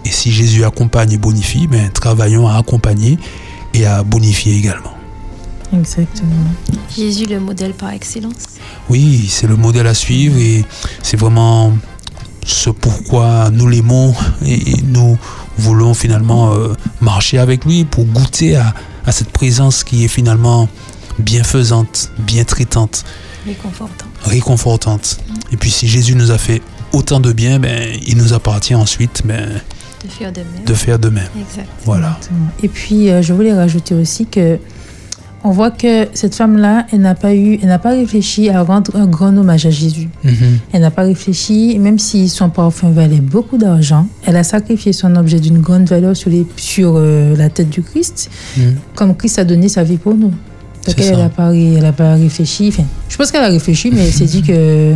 Et si Jésus accompagne et bonifie, ben, travaillons à accompagner et à bonifier également. Exactement. Jésus, le modèle par excellence. Oui, c'est le modèle à suivre et c'est vraiment ce pourquoi nous l'aimons et nous voulons finalement euh, marcher avec lui pour goûter à, à cette présence qui est finalement bienfaisante, bien traitante, Réconfortant. réconfortante. Et puis si Jésus nous a fait autant de bien, ben, il nous appartient ensuite ben, De faire de même. de faire de même. Exact. Voilà. Et puis, euh, je voulais rajouter aussi que on voit que cette femme-là, elle n'a pas eu, elle n'a pas réfléchi à rendre un grand hommage à Jésus. Mhm. Elle n'a pas réfléchi, même si son parfum valait beaucoup d'argent, elle a sacrifié son objet d'une grande valeur sur, les, sur euh, la tête du Christ, Mhm. comme Christ a donné sa vie pour nous. Donc C'est elle ça. n'a pas, ré- elle a pas réfléchi. Enfin, je pense qu'elle a réfléchi, mais elle s'est dit que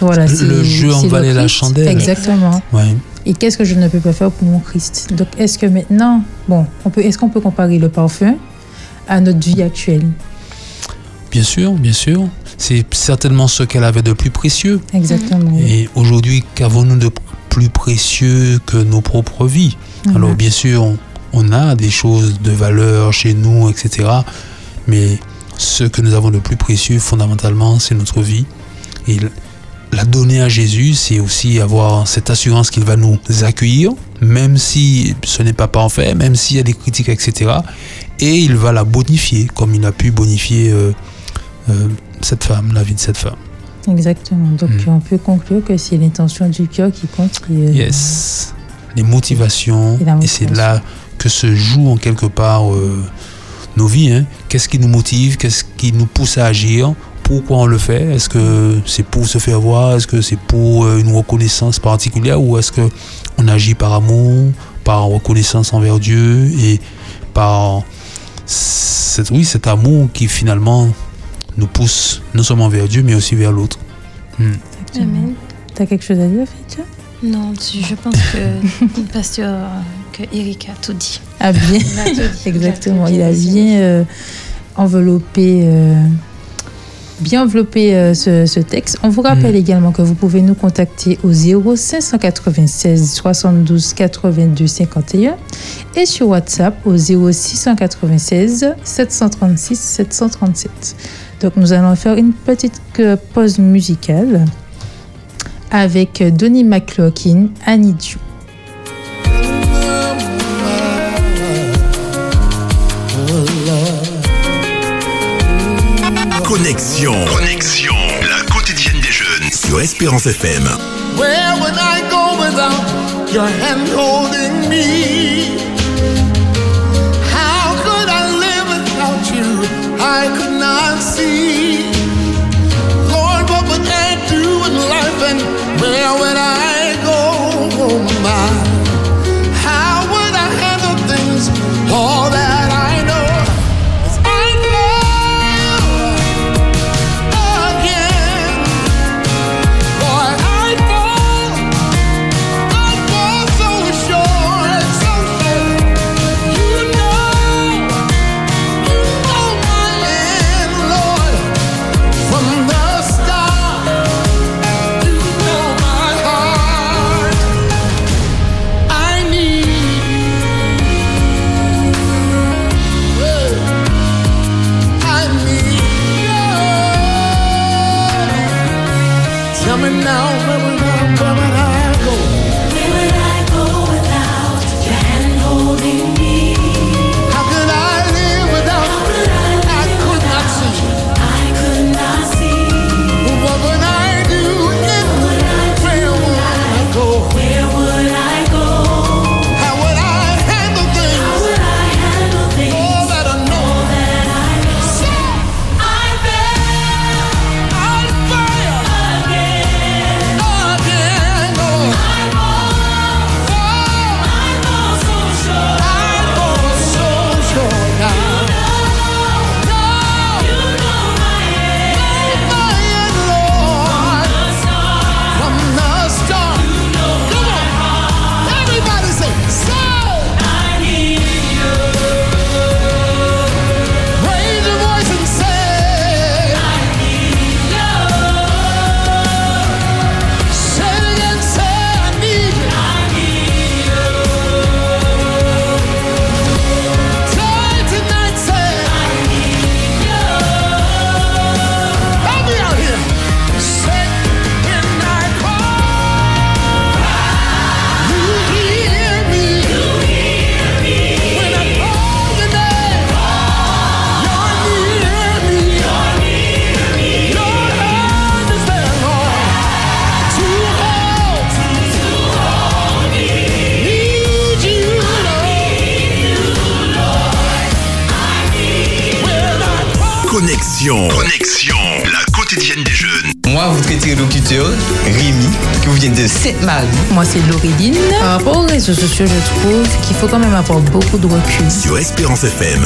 voilà, Le- c'est le jeu en c'est valait la chandelle. Exactement. Ouais. Et qu'est-ce que je ne peux pas faire pour mon Christ? Donc, est-ce que maintenant, bon, on peut, est-ce qu'on peut comparer le parfum à notre vie actuelle? Bien sûr, bien sûr. C'est certainement ce qu'elle avait de plus précieux. Exactement. Et aujourd'hui, qu'avons-nous de plus précieux que nos propres vies? Mhm. Alors bien sûr, on, on a des choses de valeur chez nous, etc. Mais ce que nous avons de plus précieux, fondamentalement, c'est notre vie. Et la donner à Jésus, c'est aussi avoir cette assurance qu'il va nous accueillir, même si ce n'est pas parfait, même s'il y a des critiques, etc. Et il va la bonifier, comme il a pu bonifier euh, euh, cette femme, la vie de cette femme. Exactement. Donc, Mhm. on peut conclure que c'est l'intention du cœur qui compte. euh, Yes. Les motivations. Et c'est là que se joue en quelque part nos vies. hein. Qu'est-ce qui nous motive Qu'est-ce qui nous pousse à agir Pourquoi on le fait? Est-ce que c'est pour se faire voir? Est-ce que c'est pour euh, une reconnaissance particulière? Ou est-ce que on agit par amour, par reconnaissance envers Dieu et par cet, oui, cet amour qui finalement nous pousse non seulement vers Dieu mais aussi vers l'autre. Hmm. Amen. T'as quelque chose à dire, Fitcha Non, tu- je pense que pasteur, que Eric a tout dit. Ah bien, Il a tout dit. <laughs> exactement. Il a bien euh, enveloppé, euh, bien enveloppé euh, ce, ce texte. On vous rappelle également que vous pouvez nous contacter au 0596 72 82 51 et sur WhatsApp au 0696 736 737. Donc nous allons faire une petite euh, pause musicale avec euh, Donnie McCloughlin, I Need Connexion. Connexion. La quotidienne des jeunes. Sur Espérance FM. Where would I go without your hand holding me? How could I live without you? I could not see. Lord, what would I do in life and where would I? Connexion. La quotidienne des jeunes. Moi, votre interlocuteur, Rémi, qui vous vient de Sainte-Marie. Moi, c'est Laureline. Par rapport aux réseaux sociaux, je trouve qu'il faut quand même avoir beaucoup de recul. Sur Espérance FM.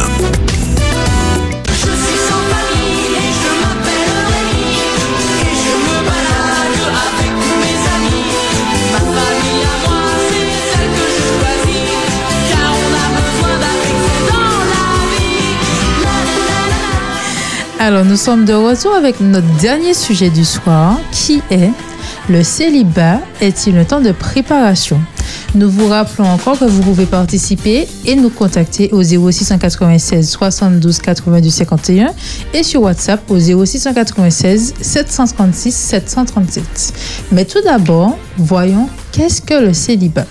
Alors, nous sommes de retour avec notre dernier sujet du soir, qui est le célibat est-il un temps de préparation? Nous vous rappelons encore que vous pouvez participer et nous contacter au 0696 72 82 51 et sur WhatsApp au 0696 736 737. Mais tout d'abord, voyons qu'est-ce que le célibat.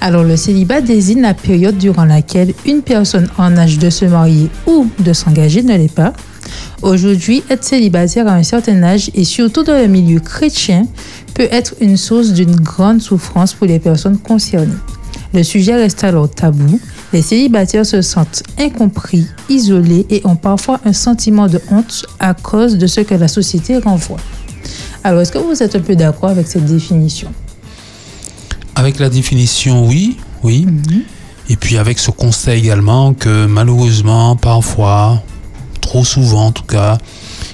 Alors, le célibat désigne la période durant laquelle une personne en âge de se marier ou de s'engager ne l'est pas. Aujourd'hui, être célibataire à un certain âge et surtout dans le milieu chrétien peut être une source d'une grande souffrance pour les personnes concernées. Le sujet reste alors tabou. Les célibataires se sentent incompris, isolés et ont parfois un sentiment de honte à cause de ce que la société renvoie. Alors, est-ce que vous êtes un peu d'accord avec cette définition? Avec la définition, oui, oui. Et puis avec ce constat également que malheureusement, parfois, trop souvent en tout cas,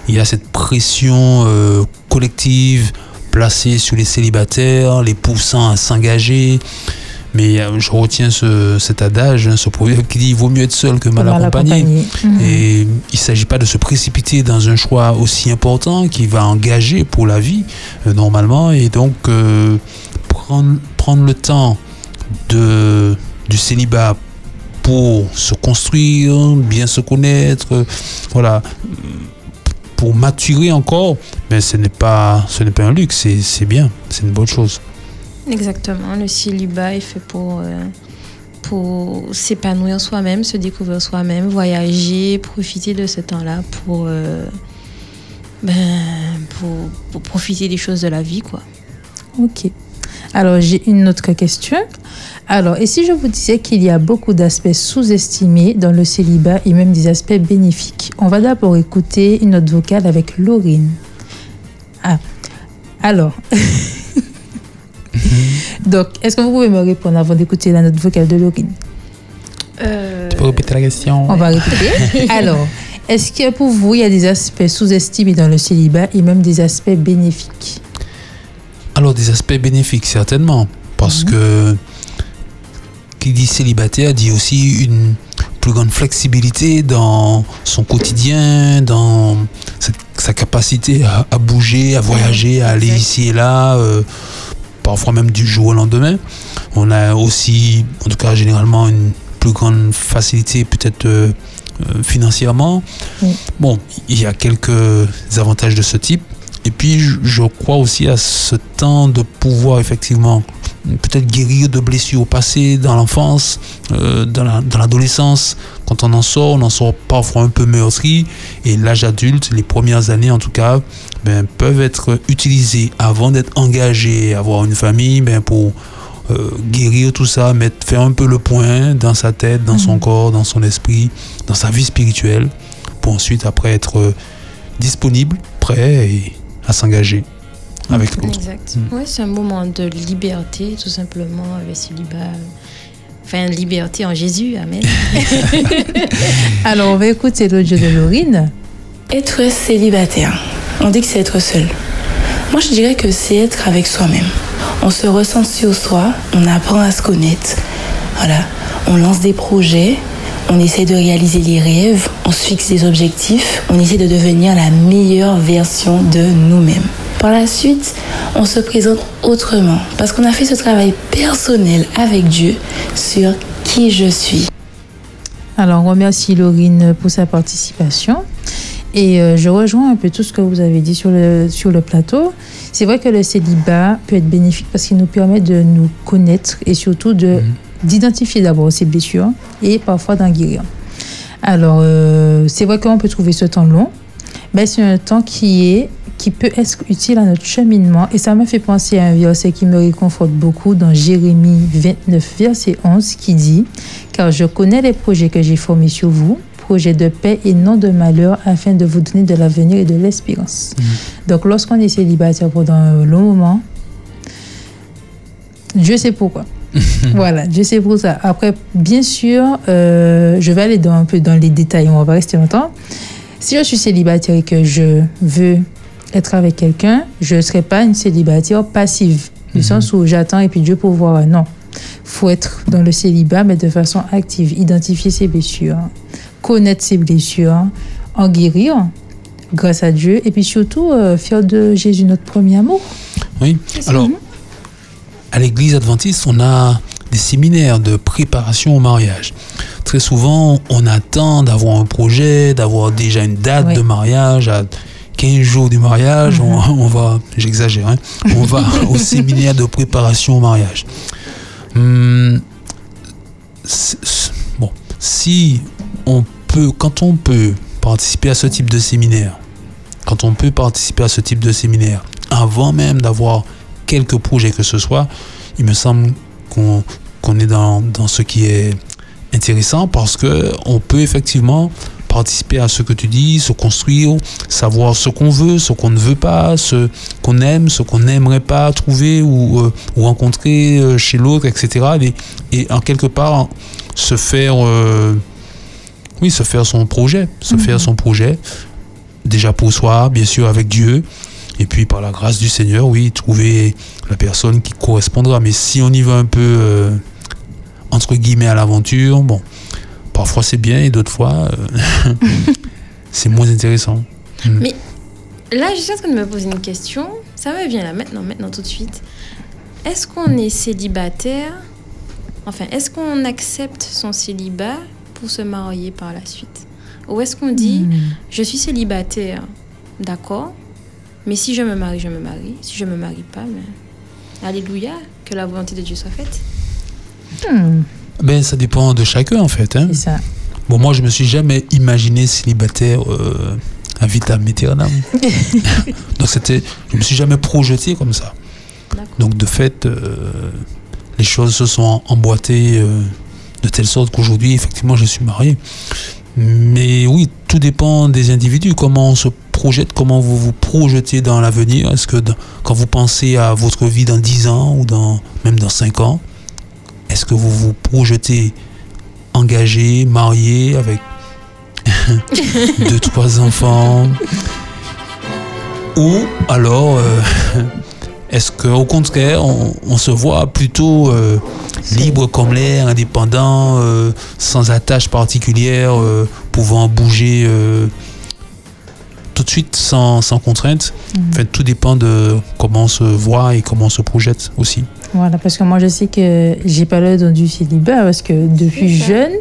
il y a cette pression euh, collective placée sur les célibataires, les poussant à s'engager. Mais euh, je retiens ce, cet adage, hein, ce proverbe qui dit il vaut mieux être seul que mal, Mal accompagné. accompagné. Mhm. Et il ne s'agit pas de se précipiter dans un choix aussi important qui va engager pour la vie euh, normalement. Et donc prendre, prendre le temps de, du célibat pour se construire, bien se connaître, voilà, pour maturer encore, mais ce n'est pas, ce n'est pas un luxe, c'est- c'est bien, c'est une bonne chose. Exactement, le célibat est fait pour, euh, pour s'épanouir soi-même, se découvrir soi-même, voyager, profiter de ce temps-là pour, euh, ben, pour, pour profiter des choses de la vie. quoi. Ok. Alors, j'ai une autre question. Alors, et si je vous disais qu'il y a beaucoup d'aspects sous-estimés dans le célibat et même des aspects bénéfiques? On va d'abord écouter une note vocale avec Laurine. Ah, alors. <laughs> Donc, est-ce que vous pouvez me répondre avant d'écouter la note vocale de Laurine? Euh, Tu peux répéter la question On va répéter. <laughs> Alors, est-ce que pour vous, il y a des aspects sous-estimés dans le célibat et même des aspects bénéfiques? Alors, des aspects bénéfiques, certainement. Parce que qui dit célibataire dit aussi une plus grande flexibilité dans son quotidien, dans sa, sa capacité à, à bouger, à voyager, à aller ici et là, euh, parfois même du jour au lendemain. On a aussi, en tout cas généralement, une plus grande facilité peut-être euh, euh, financièrement. Oui. Bon, il y a quelques avantages de ce type. Et puis, je, crois aussi à ce temps de pouvoir effectivement peut-être guérir de blessures passées dans l'enfance, euh, dans la- dans l'adolescence. Quand on en sort, on en sort parfois un peu meurtri. Et l'âge adulte, les premières années en tout cas, ben, peuvent être utilisées avant d'être engagé, avoir une famille, ben, pour euh, guérir tout ça, mettre, faire un peu le point dans sa tête, dans son corps, dans son esprit, dans sa vie spirituelle, pour ensuite après être euh, disponible, prêt et à s'engager avec l'autre. Exact. Mm. Ouais, c'est un moment de liberté, tout simplement, le célibat. Enfin, liberté en Jésus, Amen. <laughs> Alors, on va écouter l'audio de Laurine. Être célibataire, on dit que c'est être seul. Moi, je dirais que c'est être avec soi-même. On se ressent sur soi, on apprend à se connaître. Voilà, on lance des projets, on essaie de réaliser les rêves, on se fixe des objectifs, on essaie de devenir la meilleure version de nous-mêmes. Par la suite, on se présente autrement parce qu'on a fait ce travail personnel avec Dieu sur qui je suis. Alors, on remercie Laurine pour sa participation. Et euh, je rejoins un peu tout ce que vous avez dit sur le, sur le plateau. C'est vrai que le célibat peut être bénéfique parce qu'il nous permet de nous connaître et surtout de, d'identifier d'abord ses blessures et parfois d'en guérir. Alors, euh, c'est vrai qu'on peut trouver ce temps long, mais c'est un temps qui est qui peut être utile à notre cheminement. Et ça me fait penser à un verset qui me réconforte beaucoup dans Jérémie 29, verset 11, qui dit Car je connais les projets que j'ai formés sur vous, projets de paix et non de malheur, afin de vous donner de l'avenir et de l'espérance. Donc, lorsqu'on est célibataire pendant un long moment, Dieu sait pourquoi. <laughs> voilà, Dieu sait pour ça. Après, bien sûr, euh, je vais aller dans, un peu dans les détails, on va pas rester longtemps. Si je suis célibataire et que je veux être avec quelqu'un, je ne serai pas une célibataire passive, du sens où j'attends et puis Dieu pour voir. Non, faut être dans le célibat, mais de façon active, identifier ses blessures, connaître ses blessures, en guérir grâce à Dieu, et puis surtout euh, faire de Jésus notre premier amour. Oui. Alors, à l'église adventiste, on a des séminaires de préparation au mariage. Très souvent, on attend d'avoir un projet, d'avoir déjà une date Oui. de mariage. À 15 jours du mariage, on, on va, j'exagère, hein, on va <laughs> au séminaire de préparation au mariage. Hum, bon, si on peut, quand on peut participer à ce type de séminaire, quand on peut participer à ce type de séminaire, avant même d'avoir quelques projets que ce soit, il me semble qu'on qu'on est dans, dans ce qui est intéressant parce que on peut effectivement participer à ce que tu dis, se construire, savoir ce qu'on veut, ce qu'on ne veut pas, ce qu'on aime, ce qu'on n'aimerait pas trouver ou, euh, ou rencontrer euh, chez l'autre, etc. Et, et en quelque part, se faire, euh, oui, se faire son projet, se faire son projet, déjà pour soi, bien sûr avec Dieu, et puis par la grâce du Seigneur, oui, trouver la personne qui correspondra. Mais si on y va un peu, euh, entre guillemets, à l'aventure, bon, parfois c'est bien et d'autres fois, euh, <laughs> c'est moins intéressant. Mm. Mais là, je suis en train de me poser une question. Ça me vient là, maintenant, maintenant, tout de suite. Est-ce qu'on est célibataire? Enfin, est-ce qu'on accepte son célibat pour se marier par la suite? Ou est-ce qu'on dit, je suis célibataire, d'accord, mais si je me marie, je me marie. Si je me marie pas, mais... Alléluia, que la volonté de Dieu soit faite. Hmm, Ben, ça dépend de chacun en fait. Hein. c'est ça. Bon, moi, je me suis jamais imaginé célibataire euh, à vitam aeternam. <laughs> Donc, c'était, je me suis jamais projeté comme ça. Donc, de fait, euh, les choses se sont emboîtées euh, de telle sorte qu'aujourd'hui, effectivement, je suis marié. Mais oui, tout dépend des individus, comment on se projette, comment vous vous projetez dans l'avenir? Est-ce que quand vous pensez à votre vie dans 10 ans ou dans, même dans 5 ans, est-ce que vous vous projetez engagé, marié, avec <laughs> deux, trois enfants? Ou alors, euh, est-ce qu'au contraire, on, se voit plutôt euh, libre comme l'air, indépendant, euh, sans attache particulière, pouvant bouger de suite sans, sans contrainte En fait, tout dépend de comment on se voit et comment on se projette aussi. Voilà, parce que moi, je sais que j'ai pas le don du célibat parce que depuis jeune,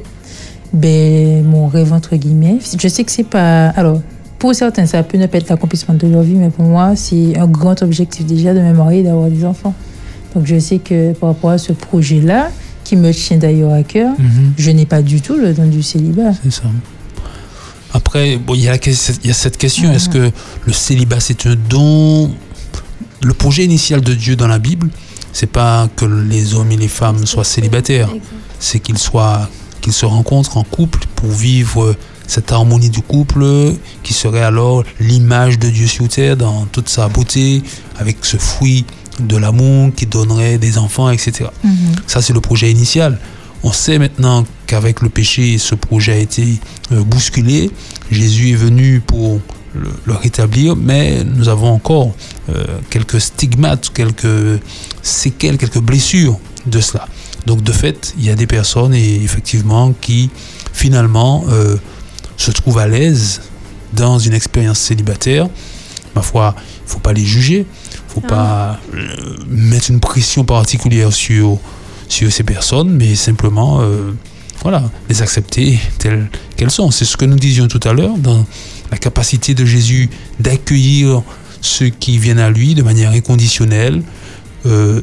ben, mon rêve, entre guillemets, je sais que c'est pas. Alors, pour certains, ça peut ne pas être l'accomplissement de leur vie, mais pour moi, c'est un grand objectif déjà de me marier et d'avoir des enfants. Donc je sais que par rapport à ce projet-là, qui me tient d'ailleurs à cœur, Mhm. je n'ai pas du tout le don du célibat. C'est ça. Après, bon, il y, y a cette question est-ce que le célibat c'est un don? Le projet initial de Dieu dans la Bible, c'est pas que les hommes et les femmes soient célibataires, c'est qu'ils soient qu'ils se rencontrent en couple pour vivre cette harmonie du couple qui serait alors l'image de Dieu sur terre dans toute sa beauté, avec ce fruit de l'amour qui donnerait des enfants, etc. Ça, c'est le projet initial. On sait maintenant qu'avec le péché, ce projet a été euh, bousculé. Jésus est venu pour le, le rétablir, mais nous avons encore euh, quelques stigmates, quelques séquelles, quelques blessures de cela. Donc, de fait, il y a des personnes, et effectivement, qui finalement euh, se trouvent à l'aise dans une expérience célibataire. Ma foi, il ne faut pas les juger, il ne faut pas mettre une pression particulière sur, sur ces personnes, mais simplement euh, voilà, les accepter telles qu'elles sont. C'est ce que nous disions tout à l'heure, dans la capacité de Jésus d'accueillir ceux qui viennent à lui de manière inconditionnelle, euh,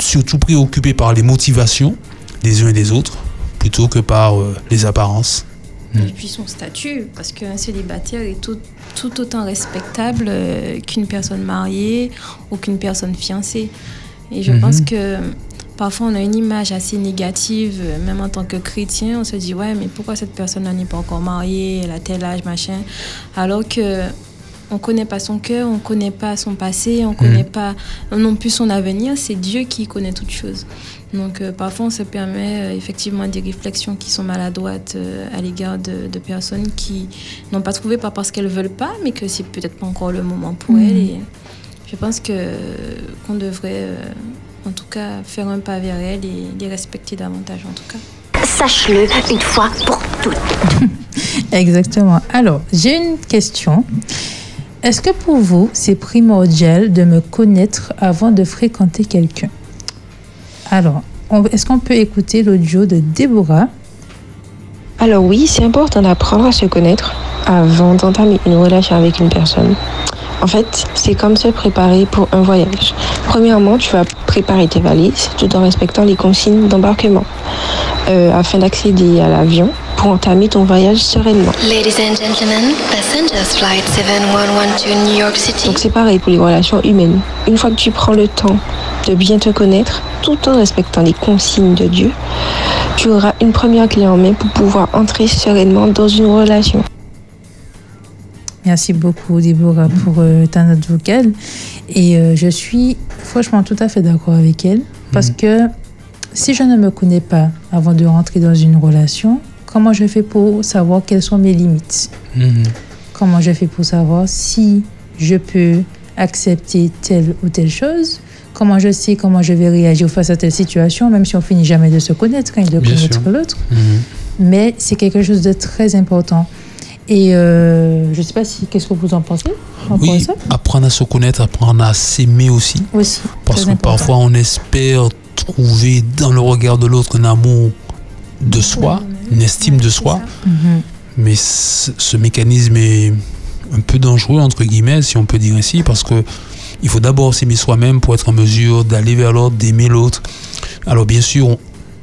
surtout préoccupé par les motivations des uns et des autres, plutôt que par euh, les apparences. Et puis son statut, parce qu'un célibataire est tout, tout autant respectable euh, qu'une personne mariée ou qu'une personne fiancée. Et je Mhm. pense que parfois on a une image assez négative, euh, même en tant que chrétien, on se dit ouais mais pourquoi cette personne-là n'est pas encore mariée, elle a tel âge, machin, alors que on connaît pas son cœur, on connaît pas son passé, on connaît pas non plus son avenir, c'est Dieu qui connaît toutes choses. Donc euh, parfois on se permet euh, effectivement des réflexions qui sont maladroites euh, à l'égard de, de personnes qui n'ont pas trouvé pas parce qu'elles veulent pas, mais que c'est peut-être pas encore le moment pour Mhm. elles. Et je pense que qu'on devrait en tout cas faire un pas vers elles et les respecter davantage en tout cas. Sache-le une fois pour toutes. <laughs> Exactement. Alors, j'ai une question. Est-ce que pour vous, c'est primordial de me connaître avant de fréquenter quelqu'un? Alors, est-ce qu'on peut écouter l'audio de Déborah? Alors oui, c'est important d'apprendre à se connaître avant d'entamer une relation avec une personne. En fait, c'est comme se préparer pour un voyage. Premièrement, tu vas préparer tes valises tout en respectant les consignes d'embarquement euh, afin d'accéder à l'avion pour entamer ton voyage sereinement. Ladies and gentlemen, passengers flight 7112 to New York City. Donc c'est pareil pour les relations humaines. Une fois que tu prends le temps de bien te connaître, tout en respectant les consignes de Dieu, tu auras une première clé en main pour pouvoir entrer sereinement dans une relation. Merci beaucoup, Déborah, pour euh, ta note vocale. Et euh, je suis franchement tout à fait d'accord avec elle. Parce que si je ne me connais pas avant de rentrer dans une relation, comment je fais pour savoir quelles sont mes limites? Comment je fais pour savoir si je peux accepter telle ou telle chose? Comment je sais comment je vais réagir face à telle situation, même si on finit jamais de se connaître, quand il de Bien connaître l'autre? Mais c'est quelque chose de très important. Et euh, je ne sais pas si qu'est-ce que vous en pensez Oui, ça apprendre à se connaître, apprendre à s'aimer aussi. Aussi. Parce que important. parfois on espère trouver dans le regard de l'autre un amour de soi, une estime de soi. Mhm. Mais ce, ce mécanisme est un peu dangereux, entre guillemets, si on peut dire ainsi, parce que il faut d'abord s'aimer soi-même pour être en mesure d'aller vers l'autre, d'aimer l'autre. Alors bien sûr, on-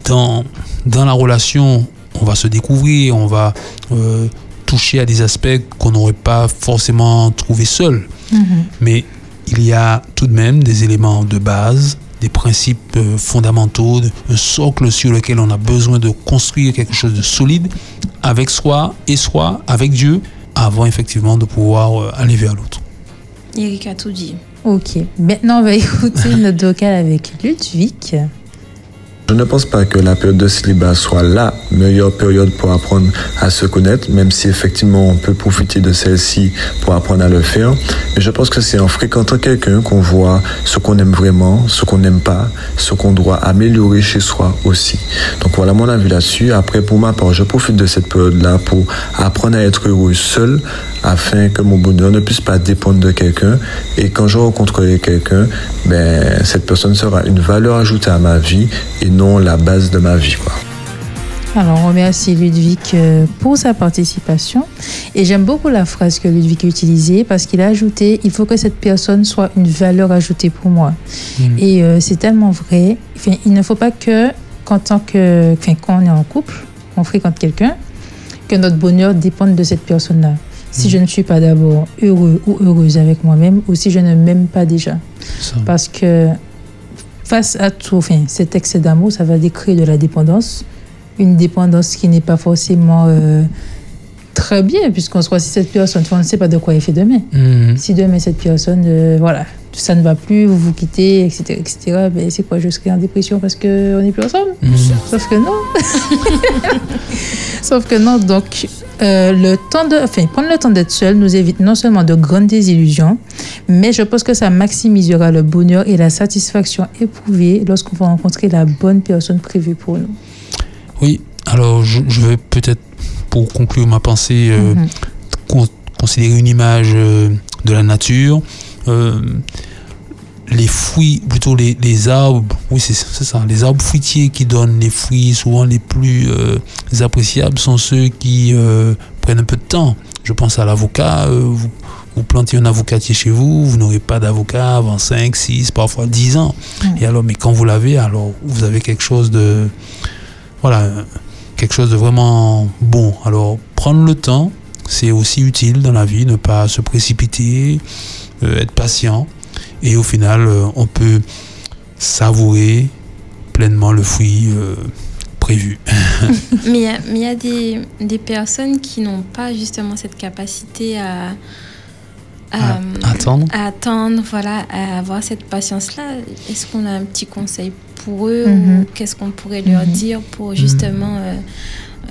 dans, dans la relation, on va se découvrir, on va euh, toucher à des aspects qu'on n'aurait pas forcément trouvé seul. Mhm. Mais il y a tout de même des éléments de base, des principes euh, fondamentaux, de- un socle sur lequel on a besoin de construire quelque chose de solide avec soi et soi, avec Dieu, avant effectivement de pouvoir euh, aller vers l'autre. Eric a tout dit. Ok. Maintenant, on va <laughs> écouter notre vocal avec Ludwig. Je ne pense pas que la période de célibat soit la meilleure période pour apprendre à se connaître, même si effectivement on peut profiter de celle-ci pour apprendre à le faire. Mais je pense que c'est en fréquentant quelqu'un qu'on voit ce qu'on aime vraiment, ce qu'on n'aime pas, ce qu'on doit améliorer chez soi aussi. Donc voilà mon avis là-dessus. Après, pour ma part, je profite de cette période-là pour apprendre à être heureux seul afin que mon bonheur ne puisse pas dépendre de quelqu'un. Et quand je rencontrerai quelqu'un, ben, cette personne sera une valeur ajoutée à ma vie et non la base de ma vie. Alors, on remercie Ludwig euh, pour sa participation. Et j'aime beaucoup la phrase que Ludwig a utilisée parce qu'il a ajouté il faut que cette personne soit une valeur ajoutée pour moi. Mhm. Et euh, c'est tellement vrai. Enfin, il ne faut pas que, tant que, enfin, quand on est en couple, on fréquente quelqu'un, que notre bonheur dépende de cette personne-là. Si je ne suis pas d'abord heureux ou heureuse avec moi-même, ou si je ne m'aime pas déjà. Parce que face à tout, enfin, cet excès d'amour, ça va décréer de la dépendance. Une dépendance qui n'est pas forcément euh, très bien, puisqu'on se choisit cette personne. On ne sait pas de quoi il fait demain. Mhm. Si demain, cette personne, euh, voilà, ça ne va plus, vous vous quittez, etc., etc., ben, c'est quoi Je serai en dépression parce qu'on n'est plus ensemble Sauf que non. <laughs> Sauf que non, donc, euh, le temps de, enfin, prendre le temps d'être seul nous évite non seulement de grandes désillusions, mais je pense que ça maximisera le bonheur et la satisfaction éprouvée lorsqu'on va rencontrer la bonne personne prévue pour nous. Oui, alors je, je vais peut-être, pour conclure ma pensée, euh, Mhm. con- considérer une image euh, de la nature. Euh, les fruits, plutôt les, les arbres, oui c'est c'est ça, les arbres fruitiers qui donnent les fruits souvent les plus appréciables sont ceux qui prennent un peu de temps. Je pense à l'avocat, vous, vous plantez un avocatier chez vous, vous n'aurez pas d'avocat avant 5, 6, parfois 10 ans. Et alors, mais quand vous l'avez, alors vous avez quelque chose de, voilà, quelque chose de vraiment bon. Alors, prendre le temps, c'est aussi utile dans la vie, ne pas se précipiter, euh, être patient. Et au final, euh, on peut savourer pleinement le fruit euh, prévu. <laughs> Mais il y a- y a des, des personnes qui n'ont pas justement cette capacité à, à, À attendre. à attendre, voilà, à avoir cette patience-là. Est-ce qu'on a un petit conseil pour eux Mhm. ou qu'est-ce qu'on pourrait leur Mhm. dire pour justement euh,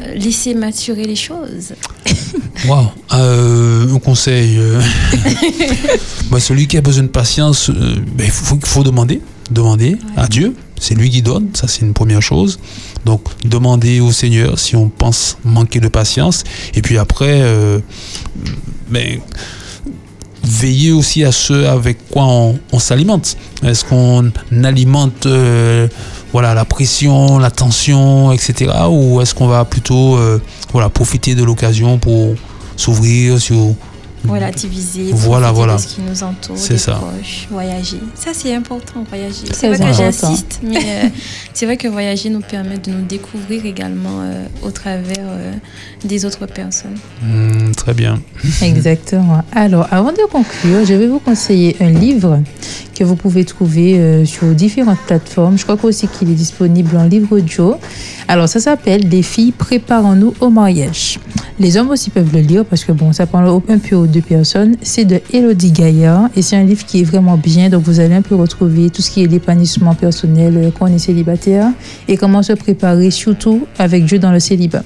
euh, laisser maturer les choses? <laughs> Waouh, Euh, un conseil. euh, <laughs> bah, celui qui a besoin de patience, euh, ben, il faut, faut demander, demander à Dieu. C'est lui qui donne, ça c'est une première chose. Donc demander au Seigneur si on pense manquer de patience. Et puis après, ben, veiller aussi à ce avec quoi on, s'alimente. Est-ce qu'on alimente euh, voilà, la pression, la tension, etc. Ou est-ce qu'on va plutôt euh, voilà, profiter de l'occasion pour s'ouvrir sur... relativiser, Voilà, profiter voilà. de ce qui nous entoure, C'est des ça. proches, voyager. Ça, c'est important, voyager. C'est vrai que j'insiste, mais euh, c'est vrai que voyager nous permet de nous découvrir également euh, au travers euh, des autres personnes. Hmm, très bien. <laughs> Exactement. Alors, avant de conclure, je vais vous conseiller un livre que vous pouvez trouver euh, sur différentes plateformes. Je crois aussi qu'il est disponible en livre audio. Alors, ça s'appelle Les filles, préparons-nous au mariage. Les hommes aussi peuvent le lire parce que bon, ça parle un peu personnes. C'est de Elodie Gaillard et c'est un livre qui est vraiment bien. Donc, vous allez un peu retrouver tout ce qui est l'épanouissement personnel euh, quand on est célibataire et comment se préparer, surtout avec Dieu dans le célibat.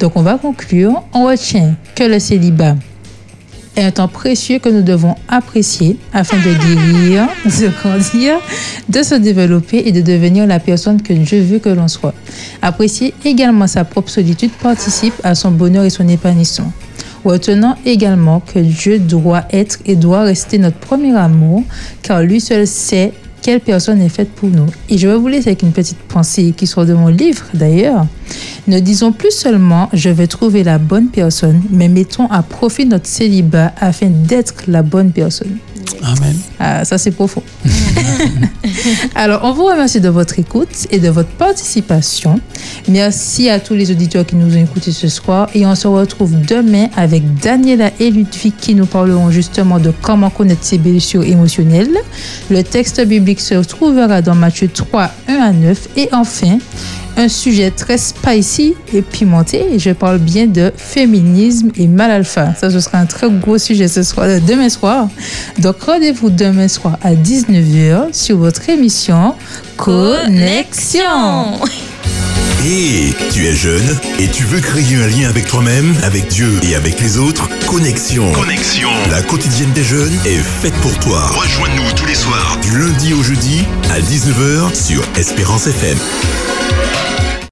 Donc, on va conclure. On retient que le célibat est un temps précieux que nous devons apprécier afin de guérir, <laughs> de grandir, de se développer et de devenir la personne que Dieu veut que l'on soit. Apprécier également sa propre solitude participe à son bonheur et son épanouissement. Retenons également que Dieu doit être et doit rester notre premier amour, car lui seul sait quelle personne est faite pour nous. Et je vais vous laisser avec une petite pensée qui sort de mon livre d'ailleurs. Ne disons plus seulement je vais trouver la bonne personne, mais mettons à profit notre célibat afin d'être la bonne personne. Amen. Ah, ça c'est profond. <laughs> Alors, on vous remercie de votre écoute et de votre participation. Merci à tous les auditeurs qui nous ont écoutés ce soir et on se retrouve demain avec Daniela et Ludwig qui nous parleront justement de comment connaître ses blessures émotionnelles. Le texte biblique se trouvera dans Matthieu 3, 1 à 9 et enfin, un sujet très spicy et pimenté. Je parle bien de féminisme et mal alpha. Ça, ce sera un très gros sujet ce soir, euh, demain soir. Donc, rendez-vous demain soir à 19h sur votre émission Connexion. Et tu es jeune et tu veux créer un lien avec toi-même, avec Dieu et avec les autres? Connexion. Connexion. La quotidienne des jeunes est faite pour toi. Rejoins-nous tous les soirs du lundi au jeudi à 19h sur Espérance FM.